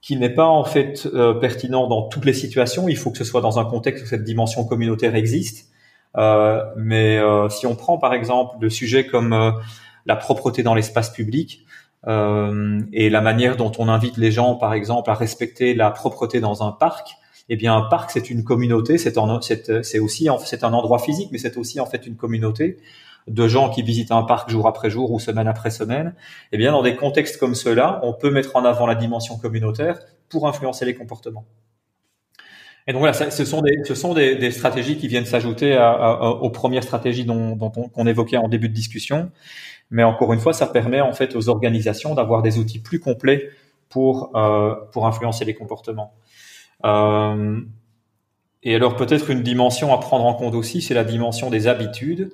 qui n'est pas en fait euh, pertinent dans toutes les situations. Il faut que ce soit dans un contexte où cette dimension communautaire existe. Euh, mais euh, si on prend par exemple le sujet comme euh, la propreté dans l'espace public et la manière dont on invite les gens, par exemple, à respecter la propreté dans un parc, eh bien un parc c'est une communauté, c'est c'est aussi c'est un endroit physique, mais c'est aussi en fait une communauté de gens qui visitent un parc jour après jour ou semaine après semaine, eh bien, dans des contextes comme ceux-là, on peut mettre en avant la dimension communautaire pour influencer les comportements. Et donc voilà, ce sont des, ce sont des, des stratégies qui viennent s'ajouter aux premières stratégies dont, dont on, qu'on évoquait en début de discussion. Mais encore une fois, ça permet en fait aux organisations d'avoir des outils plus complets pour euh, pour influencer les comportements. Euh, et alors peut-être une dimension à prendre en compte aussi, c'est la dimension des habitudes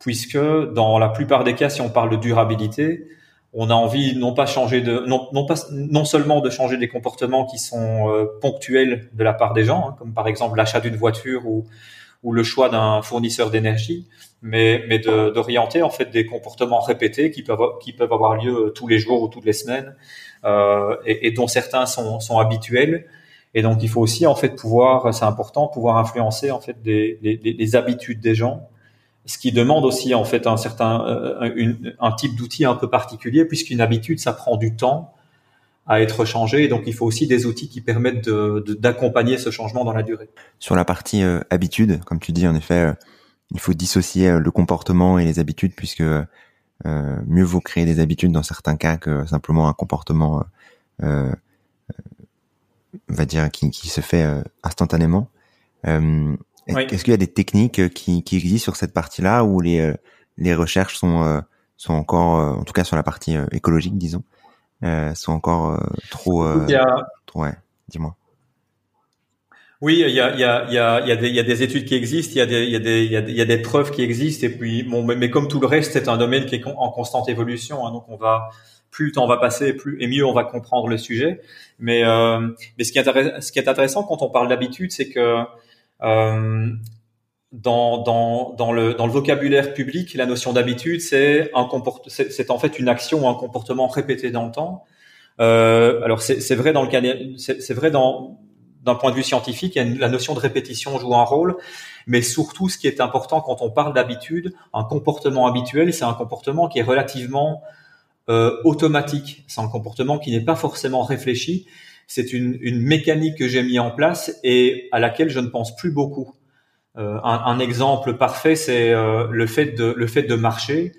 puisque dans la plupart des cas, si on parle de durabilité, on a envie non pas changer de non, non pas non seulement de changer des comportements qui sont euh, ponctuels de la part des gens, hein, comme par exemple l'achat d'une voiture ou ou le choix d'un fournisseur d'énergie, mais mais d'orienter en fait des comportements répétés qui peuvent qui peuvent avoir lieu tous les jours ou toutes les semaines euh, et, et, dont certains sont sont habituels. Et donc il faut aussi en fait pouvoir, c'est important, pouvoir influencer en fait des, les, habitudes des gens, ce qui demande aussi en fait un certain euh, un type d'outil un peu particulier puisqu'une habitude ça prend du temps à être changé. Et donc, il faut aussi des outils qui permettent d'accompagner ce changement dans la durée. Sur la partie euh, habitude, comme tu dis, en effet, euh, il faut dissocier euh, le comportement et les habitudes, puisque mieux vaut créer des habitudes dans certains cas que simplement un comportement, on va dire, qui, qui se fait instantanément. Est-ce qu'il y a des techniques qui, qui existent sur cette partie-là où les, les recherches sont, sont encore, en tout cas sur la partie écologique, disons, euh, sont encore euh, trop, euh, trop, ouais, dis-moi. Oui, il y a, il y, a, il y, a, il y, a des, études qui existent, il y a des, il y a des, il y a des, preuves qui existent, et puis bon, mais, comme tout le reste, c'est un domaine qui est en constante évolution, hein, donc on va plus le temps va passer, plus et mieux on va comprendre le sujet. Mais euh, mais ce qui est ce qui est intéressant quand on parle d'habitude, c'est que euh, dans, dans, dans, le, dans le vocabulaire public, la notion d'habitude, c'est un en fait une action ou un comportement répété dans le temps. Euh, alors c'est vrai dans le c'est vrai dans d'un point de vue scientifique, la notion de répétition joue un rôle, mais surtout ce qui est important quand on parle d'habitude, un comportement habituel, c'est un comportement qui est relativement euh, automatique. C'est un comportement qui n'est pas forcément réfléchi. C'est une, une mécanique que j'ai mis en place et à laquelle je ne pense plus beaucoup. Euh, un, un, exemple parfait, c'est euh, le fait de le fait de marcher.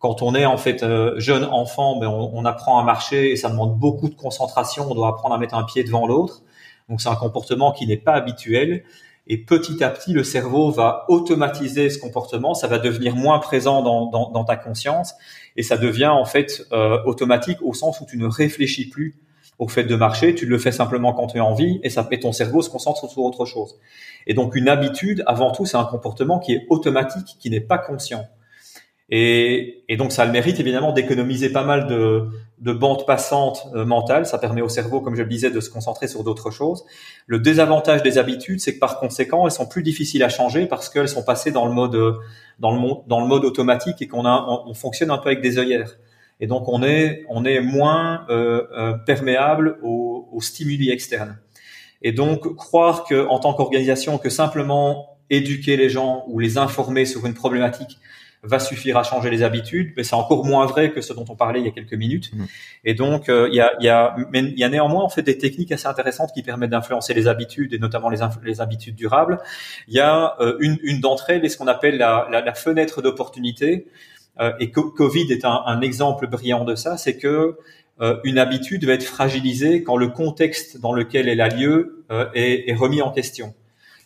Quand on est en fait euh, jeune enfant, ben, on, on, apprend à marcher et ça demande beaucoup de concentration. On doit apprendre à mettre un pied devant l'autre. Donc c'est un comportement qui n'est pas habituel. Et petit à petit, le cerveau va automatiser ce comportement. Ça va devenir moins présent dans, dans, dans ta conscience et ça devient en fait automatique au sens où tu ne réfléchis plus au fait de marcher, tu le fais simplement quand tu as envie et ça et ton cerveau se concentre sur autre chose. Et donc une habitude, avant tout, c'est un comportement qui est automatique, qui n'est pas conscient. Et, et, donc ça a le mérite évidemment d'économiser pas mal de, de bandes passantes euh, mentales. Ça permet au cerveau, comme je le disais, de se concentrer sur d'autres choses. Le désavantage des habitudes, c'est que par conséquent, elles sont plus difficiles à changer parce qu'elles sont passées dans le mode dans le, dans le mode automatique et qu'on on, fonctionne un peu avec des œillères. Et donc on est on est moins euh, euh, perméable aux, aux stimuli externes. Et donc croire que en tant qu'organisation que simplement éduquer les gens ou les informer sur une problématique va suffire à changer les habitudes, mais c'est encore moins vrai que ce dont on parlait il y a quelques minutes. Mmh. Et donc euh, il y, a, y, a, mais il y a néanmoins en fait des techniques assez intéressantes qui permettent d'influencer les habitudes et notamment les, les habitudes durables. Il y a euh, une, une d'entre elles, est ce qu'on appelle la, la, la fenêtre d'opportunité. Euh, et Covid est un, un, exemple brillant de ça, c'est que euh, une habitude va être fragilisée quand le contexte dans lequel elle a lieu euh, est, est, remis en question.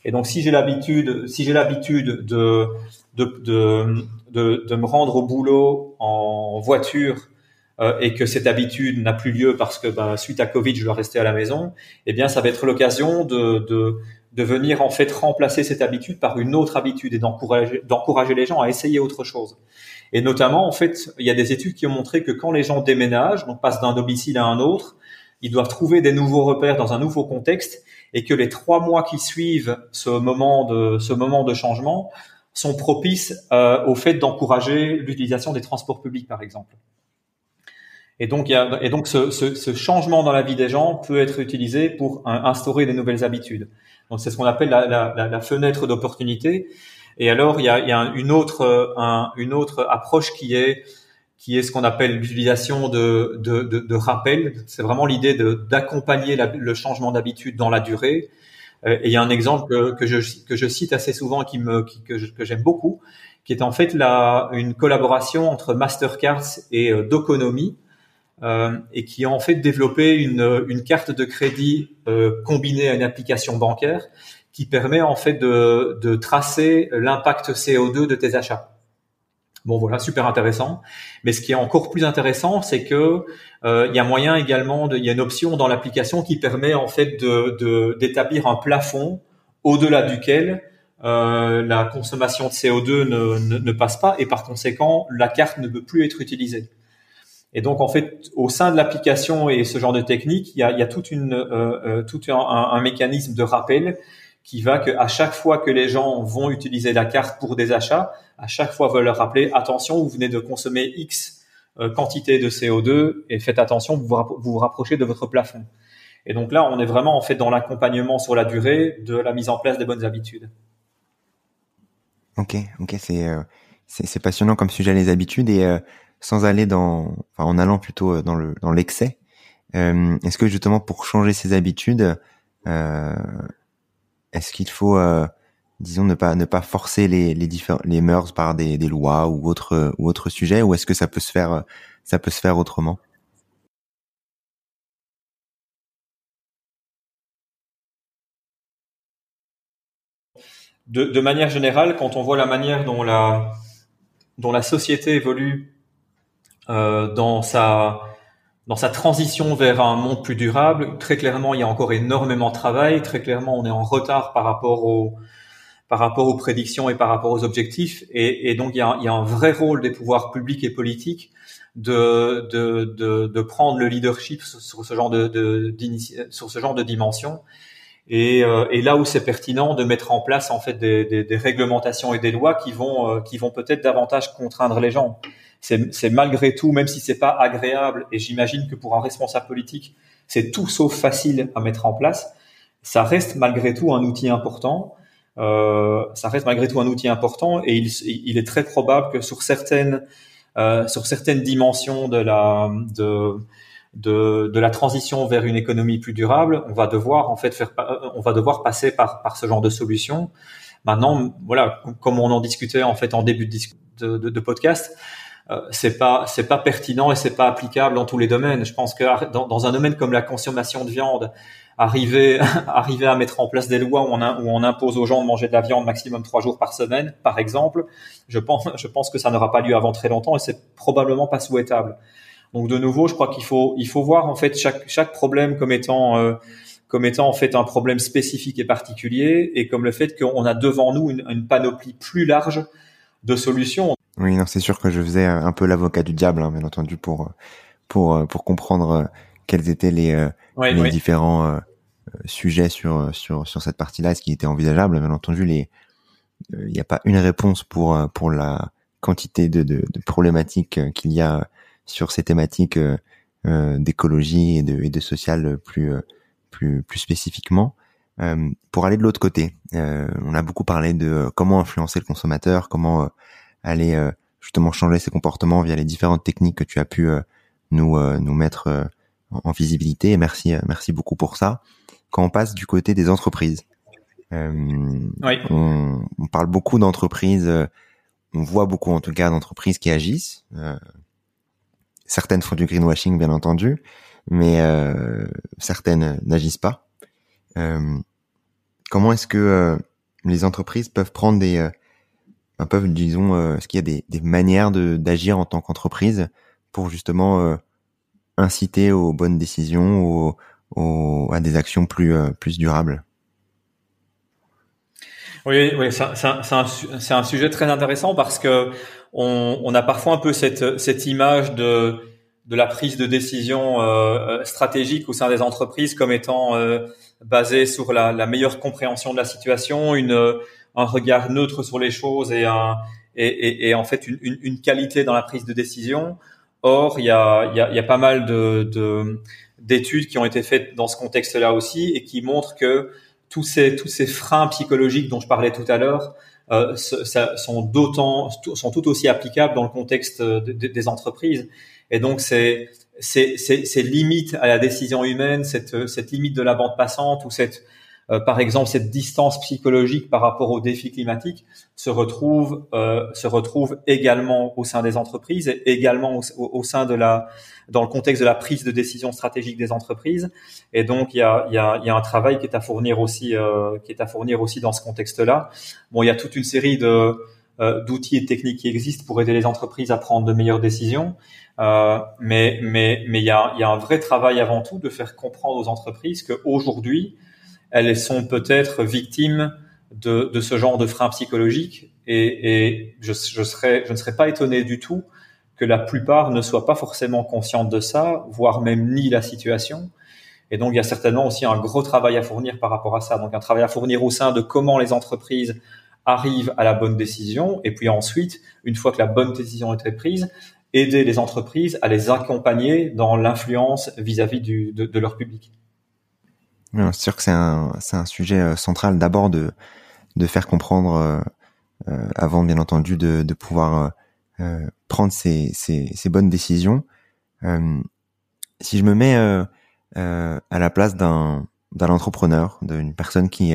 Et donc, si j'ai l'habitude, si j'ai l'habitude de de, de, de, de, me rendre au boulot en voiture euh, et que cette habitude n'a plus lieu parce que bah, suite à Covid, je dois rester à la maison, eh bien, ça va être l'occasion de, de, de venir en fait remplacer cette habitude par une autre habitude et d'encourager d'encourager les gens à essayer autre chose. Et notamment, en fait, il y a des études qui ont montré que quand les gens déménagent, donc passent d'un domicile à un autre, ils doivent trouver des nouveaux repères dans un nouveau contexte et que les trois mois qui suivent ce moment de, ce moment de changement sont propices euh, au fait d'encourager l'utilisation des transports publics, par exemple. Et donc, il y a, et donc ce, ce, ce, changement dans la vie des gens peut être utilisé pour instaurer des nouvelles habitudes. Donc, c'est ce qu'on appelle la, la, la fenêtre d'opportunité. Et alors, il y a, il y a une autre, un, une autre approche qui est qui est ce qu'on appelle l'utilisation de, de, de, rappel. C'est vraiment l'idée d'accompagner le changement d'habitude dans la durée. Euh, et il y a un exemple que, je, que je cite assez souvent, qui me, que j'aime beaucoup, qui est en fait la, une collaboration entre Mastercards et euh, Doconomy, euh, et qui a en fait développé une, une carte de crédit euh, combinée à une application bancaire qui permet en fait de, tracer l'impact CO2 de tes achats. Bon voilà, super intéressant. Mais ce qui est encore plus intéressant, c'est que euh, il y a moyen également, de, il y a une option dans l'application qui permet en fait d'établir un plafond au-delà duquel euh, la consommation de CO2 ne, passe pas et par conséquent la carte ne peut plus être utilisée. Et donc en fait, au sein de l'application et ce genre de technique, il y a, toute une, euh, tout un, mécanisme de rappel qui va que à chaque fois que les gens vont utiliser la carte pour des achats, à chaque fois veulent leur rappeler attention, vous venez de consommer X euh, quantité de CO2 et faites attention, vous vous, rapprochez de votre plafond. Et donc là, on est vraiment en fait dans l'accompagnement sur la durée de la mise en place des bonnes habitudes. Ok, ok, c'est c'est passionnant comme sujet les habitudes et sans aller dans, enfin en allant plutôt dans le dans l'excès. Est-ce que justement pour changer ses habitudes, est-ce qu'il faut disons ne pas ne pas forcer les les les mœurs par des, des lois ou autres ou autres sujets ou est-ce que ça peut se faire ça peut se faire autrement? De, de, manière générale, quand on voit la manière dont la dont la société évolue euh, dans sa dans sa transition vers un monde plus durable, très clairement, il y a encore énormément de travail. Très clairement, on est en retard par rapport aux par rapport aux prédictions et par rapport aux objectifs. Et, donc, il y, a, un vrai rôle des pouvoirs publics et politiques de, de, de, de prendre le leadership sur, ce genre de, de sur ce genre de dimension. Et, euh, et là où c'est pertinent de mettre en place en fait des, des, des réglementations et des lois qui vont euh, qui vont peut-être davantage contraindre les gens. C'est malgré tout, même si c'est pas agréable, et j'imagine que pour un responsable politique, c'est tout sauf facile à mettre en place. Ça reste malgré tout un outil important euh, ça reste malgré tout un outil important et il, il est très probable que sur certaines euh, sur certaines dimensions de la de, de, de la transition vers une économie plus durable, on va devoir en fait faire euh, on va devoir passer par par ce genre de solution. Maintenant, voilà, comme on en discutait en fait en début de, de, de podcast, euh, c'est pas c'est pas pertinent et c'est pas applicable dans tous les domaines. Je pense que dans, dans, un domaine comme la consommation de viande, arriver, arriver à mettre en place des lois où on, où on impose aux gens de manger de la viande maximum trois jours par semaine, par exemple, je pense, je pense que ça n'aura pas lieu avant très longtemps et c'est probablement pas souhaitable. Donc de nouveau, je crois qu'il faut, il faut voir en fait chaque, chaque problème comme étant, euh, comme étant en fait un problème spécifique et particulier et comme le fait qu'on a devant nous une, une, panoplie plus large de solutions. Oui, non, c'est sûr que je faisais un peu l'avocat du diable, hein, bien entendu, pour pour pour comprendre quels étaient les, les différents sujet sur sur sur cette partie-là, ce qui était envisageable? Bien entendu, les il n'y a pas une réponse pour pour la quantité de, de, de problématiques qu'il y a sur ces thématiques euh, d'écologie et de, et de social plus plus plus spécifiquement. Euh, pour aller de l'autre côté, euh, on a beaucoup parlé de comment influencer le consommateur, comment aller justement changer ses comportements via les différentes techniques que tu as pu nous nous mettre en visibilité. Et merci merci beaucoup pour ça quand on passe du côté des entreprises. Euh, on, on, parle beaucoup d'entreprises, euh, on voit beaucoup en tout cas d'entreprises qui agissent. Euh, certaines font du greenwashing bien entendu, mais euh, certaines n'agissent pas. Euh, comment est-ce que les entreprises peuvent prendre des, peuvent disons, est-ce qu'il y a des, des manières de d'agir en tant qu'entreprise pour justement inciter aux bonnes décisions, aux, à des actions plus, euh, plus durables? Oui, oui, c'est un, sujet très intéressant parce que on, a parfois un peu cette, image de, la prise de décision euh, stratégique au sein des entreprises comme étant euh, basée sur la, meilleure compréhension de la situation, un regard neutre sur les choses et, en fait une, qualité dans la prise de décision. Or, il y a, pas mal de, de d'études qui ont été faites dans ce contexte-là aussi et qui montrent que tous ces tous ces freins psychologiques dont je parlais tout à l'heure euh, sont d'autant sont tout aussi applicables dans le contexte des entreprises. Et donc c'est c'est c'est limite à la décision humaine cette cette limite de la bande passante ou cette euh, par exemple, cette distance psychologique par rapport aux défis climatiques se retrouve euh, se retrouve également au sein des entreprises et également au, sein de la dans le contexte de la prise de décision stratégique des entreprises. Et donc, il y a, y a, y a un travail qui est à fournir aussi euh, qui est à fournir aussi dans ce contexte-là. Bon, il y a toute une série de euh, d'outils et de techniques qui existent pour aider les entreprises à prendre de meilleures décisions. Euh, mais mais mais il y a, y a un vrai travail avant tout de faire comprendre aux entreprises qu'aujourd'hui, elles sont peut-être victimes de, de, ce genre de frein psychologique et, et je, je, serais, je ne serais pas étonné du tout que la plupart ne soient pas forcément conscientes de ça, voire même ni la situation. Et donc, il y a certainement aussi un gros travail à fournir par rapport à ça. Donc, un travail à fournir au sein de comment les entreprises arrivent à la bonne décision. Et puis ensuite, une fois que la bonne décision été prise, aider les entreprises à les accompagner dans l'influence vis-à-vis de, leur public. C'est sûr que c'est un, c'est un sujet central d'abord de, de faire comprendre, euh, avant bien entendu de pouvoir prendre ces, ces, ces, bonnes décisions. si je me mets à la place d'un, d'un entrepreneur, d'une personne qui,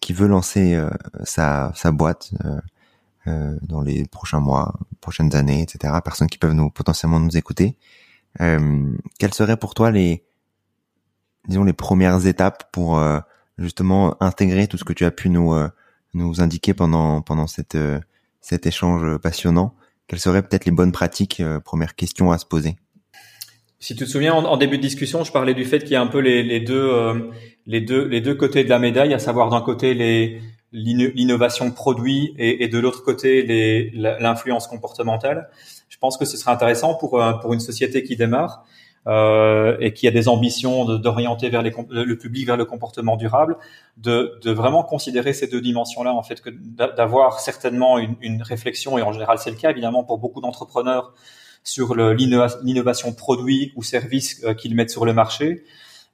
qui veut lancer sa, sa boîte, euh, dans les prochains mois, prochaines années, etc. Personnes qui peuvent nous potentiellement nous écouter. Euh, quelles seraient pour toi les, disons les premières étapes pour euh, justement intégrer tout ce que tu as pu nous nous indiquer pendant pendant cette cet échange passionnant? Quelles seraient peut-être les bonnes pratiques Première question à se poser? Si tu te souviens, en, début de discussion, je parlais du fait qu'il y a un peu les, deux, les deux, les deux côtés de la médaille, à savoir d'un côté l'innovation produit et, et de l'autre côté l'influence comportementale. Je pense que ce serait intéressant pour euh, pour une société qui démarre euh, et qui a des ambitions d'orienter vers les, le public vers le comportement durable, de, de vraiment considérer ces deux dimensions-là en fait, que d'avoir certainement une, une, réflexion et en général c'est le cas évidemment pour beaucoup d'entrepreneurs sur l'innovation produit ou service euh, qu'ils mettent sur le marché,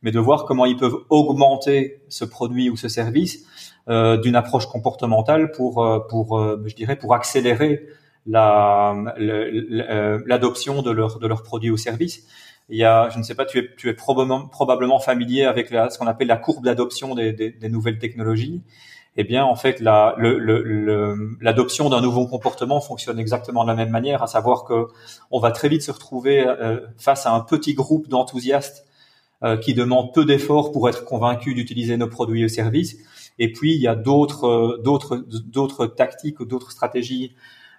mais de voir comment ils peuvent augmenter ce produit ou ce service euh, d'une approche comportementale pour, euh, pour euh, je dirais, pour accélérer la, l'adoption de leurs de leurs produits ou services. Il y a, je ne sais pas, tu es, tu es probablement, probablement familier avec la, ce qu'on appelle la courbe d'adoption des, des, des, nouvelles technologies. Eh bien, en fait, la, l'adoption le, d'un nouveau comportement fonctionne exactement de la même manière, à savoir que on va très vite se retrouver face à un petit groupe d'enthousiastes qui demandent peu d'efforts pour être convaincus d'utiliser nos produits ou services et puis il y a d'autres euh, d'autres d'autres tactiques ou d'autres stratégies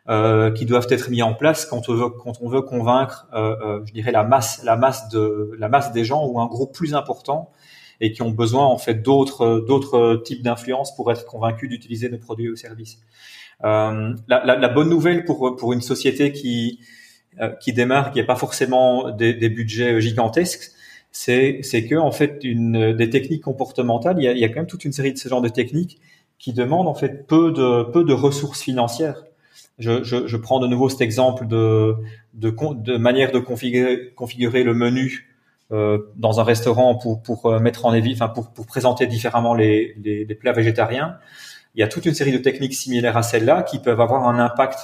euh, qui doivent être mis en place quand on veut quand on veut convaincre, euh, euh, je dirais la masse la masse de la masse des gens ou un groupe plus important et qui ont besoin en fait d'autres d'autres types d'influence pour être convaincus d'utiliser nos produits ou services. Euh, la, la, la, bonne nouvelle pour pour une société qui euh, qui démarre, qui n'a pas forcément des, des budgets gigantesques, c'est c'est que en fait une des techniques comportementales, il y a, il y a quand même toute une série de ce genre de techniques qui demandent en fait peu de peu de ressources financières. Je, je, je prends de nouveau cet exemple de de, de manière de configurer configurer le menu euh, dans un restaurant pour pour euh, mettre en évidence, enfin pour pour présenter différemment les, les, les plats végétariens. Il y a toute une série de techniques similaires à celle-là qui peuvent avoir un impact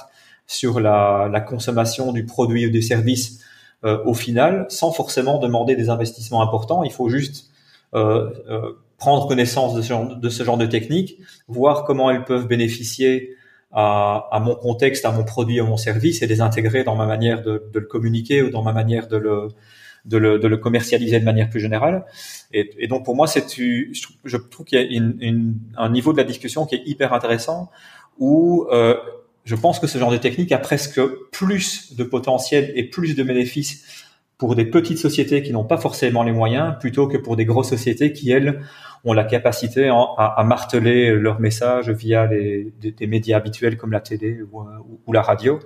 sur la, la consommation du produit ou des services euh, au final, sans forcément demander des investissements importants. Il faut juste euh, euh, prendre connaissance de ce, genre, de ce genre de techniques, voir comment elles peuvent bénéficier à, à, mon contexte, à mon produit, à mon service, et les intégrer dans ma manière de, de le communiquer ou dans ma manière de le, de le, de le commercialiser de manière plus générale. Et, donc pour moi, c'est je, je trouve qu'il y a une, une, un niveau de la discussion qui est hyper intéressant où euh, je pense que ce genre de technique a presque plus de potentiel et plus de bénéfices pour des petites sociétés qui n'ont pas forcément les moyens, plutôt que pour des grosses sociétés qui, elles, ont la capacité à, marteler leur message via des, médias habituels comme la télé ou, la radio.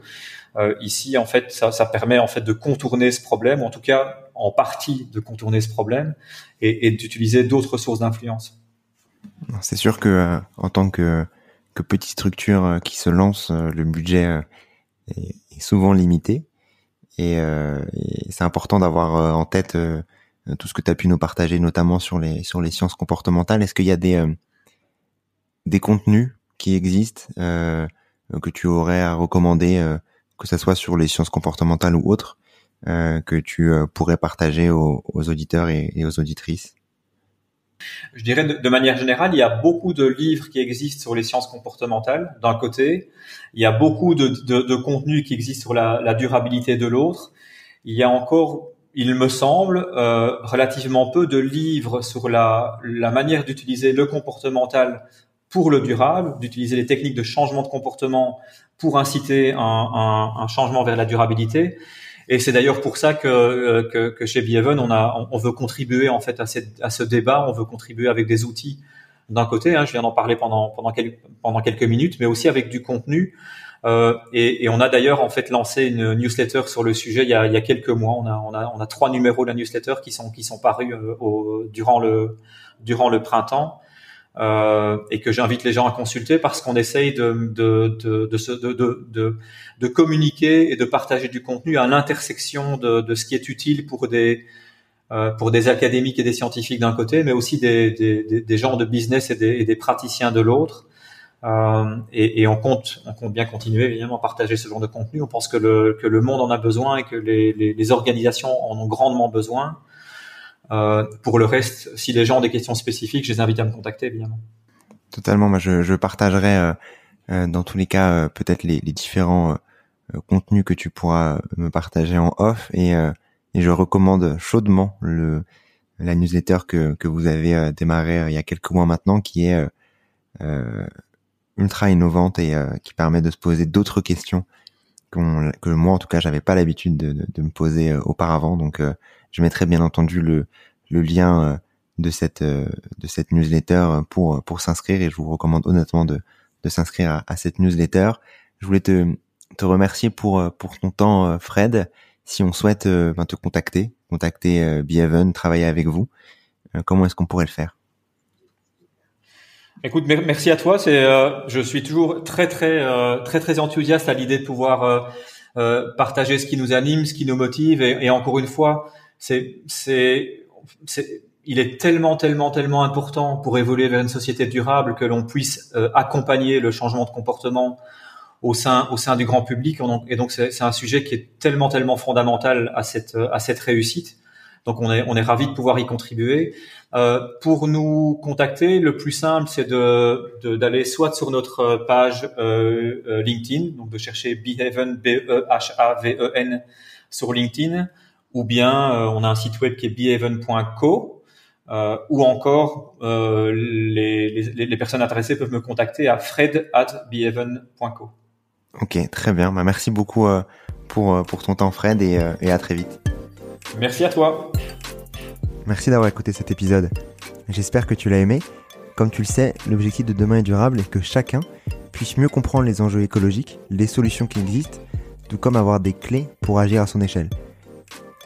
Euh, ici, en fait, ça, permet en fait de contourner ce problème, en tout cas en partie de contourner ce problème, et, d'utiliser d'autres sources d'influence. C'est sûr que euh, en tant que petite structure euh, qui se lance, le budget est, souvent limité. Et, c'est important d'avoir en tête tout ce que tu as pu nous partager, notamment sur les sur les sciences comportementales. Est-ce qu'il y a des des contenus qui existent que tu aurais à recommander, que ce soit sur les sciences comportementales ou autres, que tu pourrais partager aux, auditeurs et, aux auditrices? Je dirais de, manière générale, il y a beaucoup de livres qui existent sur les sciences comportementales d'un côté, il y a beaucoup de, de, contenus qui existent sur la durabilité de l'autre. Il y a encore, il me semble, euh, relativement peu de livres sur la, la manière d'utiliser le comportemental pour le durable, d'utiliser les techniques de changement de comportement pour inciter un, un, un changement vers la durabilité. Et c'est d'ailleurs pour ça que, euh, que, que chez Bieven, on, on veut contribuer en fait à, à ce débat, on veut contribuer avec des outils d'un côté, hein, je viens d'en parler pendant, pendant, pendant quelques minutes, mais aussi avec du contenu. Euh, et, et, on a d'ailleurs en fait lancé une newsletter sur le sujet il y a, il y a quelques mois. On a, on, a, on a trois numéros de la newsletter qui sont, qui sont parus euh, au, durant, le, durant le printemps euh, et que j'invite les gens à consulter parce qu'on essaye de, de, de, de, de, communiquer et de partager du contenu à l'intersection de, ce qui est utile pour des pour des académiques et des scientifiques d'un côté, mais aussi des, des, des, gens de business et des, et des praticiens de l'autre. Euh, et, et, on compte, on compte bien continuer évidemment à partager ce genre de contenu. On pense que le, que le monde en a besoin et que les, les, les organisations en ont grandement besoin. Euh, pour le reste, si les gens ont des questions spécifiques, je les invite à me contacter évidemment. Totalement, moi je, je partagerai euh, euh dans tous les cas euh, peut-être les, les, différents euh, contenus que tu pourras me partager en off et, et je recommande chaudement le la newsletter que, que vous avez démarré il y a quelques mois maintenant qui est ultra innovante et qui permet de se poser d'autres questions que moi en tout cas j'avais pas l'habitude de, me poser auparavant donc je mettrai bien entendu le, le lien de cette de cette newsletter pour s'inscrire et je vous recommande honnêtement de s'inscrire à, cette newsletter. Je voulais te te remercier pour pour ton temps Fred. Si on souhaite ben, te contacter, contacter Behaven, travailler avec vous, comment est-ce qu'on pourrait le faire? Écoute, merci à toi. C'est, je suis toujours très très très très enthousiaste à l'idée de pouvoir partager ce qui nous anime, ce qui nous motive, et, encore une fois, c'est c'est il est tellement, tellement, tellement important pour évoluer vers une société durable que l'on puisse euh, accompagner le changement de comportement au sein, au sein du grand public. Et donc, c'est un sujet qui est tellement, tellement fondamental à cette, à cette réussite. Donc, on est, on est ravi de pouvoir y contribuer. Euh, pour nous contacter, le plus simple, c'est de d'aller soit sur notre page euh, euh LinkedIn, donc de chercher Behaven, B-E-H-A-V-E-N sur LinkedIn, ou bien on a un site web qui est behaven.co ou encore les, les, personnes intéressées peuvent me contacter à fred at behaven.co. Ok, très bien. Bah, merci beaucoup pour, pour ton temps Fred et à très vite. Merci à toi. Merci d'avoir écouté cet épisode. J'espère que tu l'as aimé. Comme tu le sais, l'objectif de demain est durable et que chacun puisse mieux comprendre les enjeux écologiques, les solutions qui existent, tout comme avoir des clés pour agir à son échelle.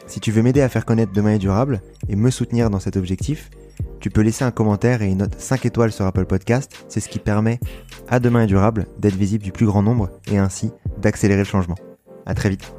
Si tu veux m'aider à faire connaître Demain est durable et me soutenir dans cet objectif, tu peux laisser un commentaire et une note 5 étoiles sur Apple Podcast. C'est ce qui permet à Demain est durable d'être visible du plus grand nombre et ainsi d'accélérer le changement. À très vite.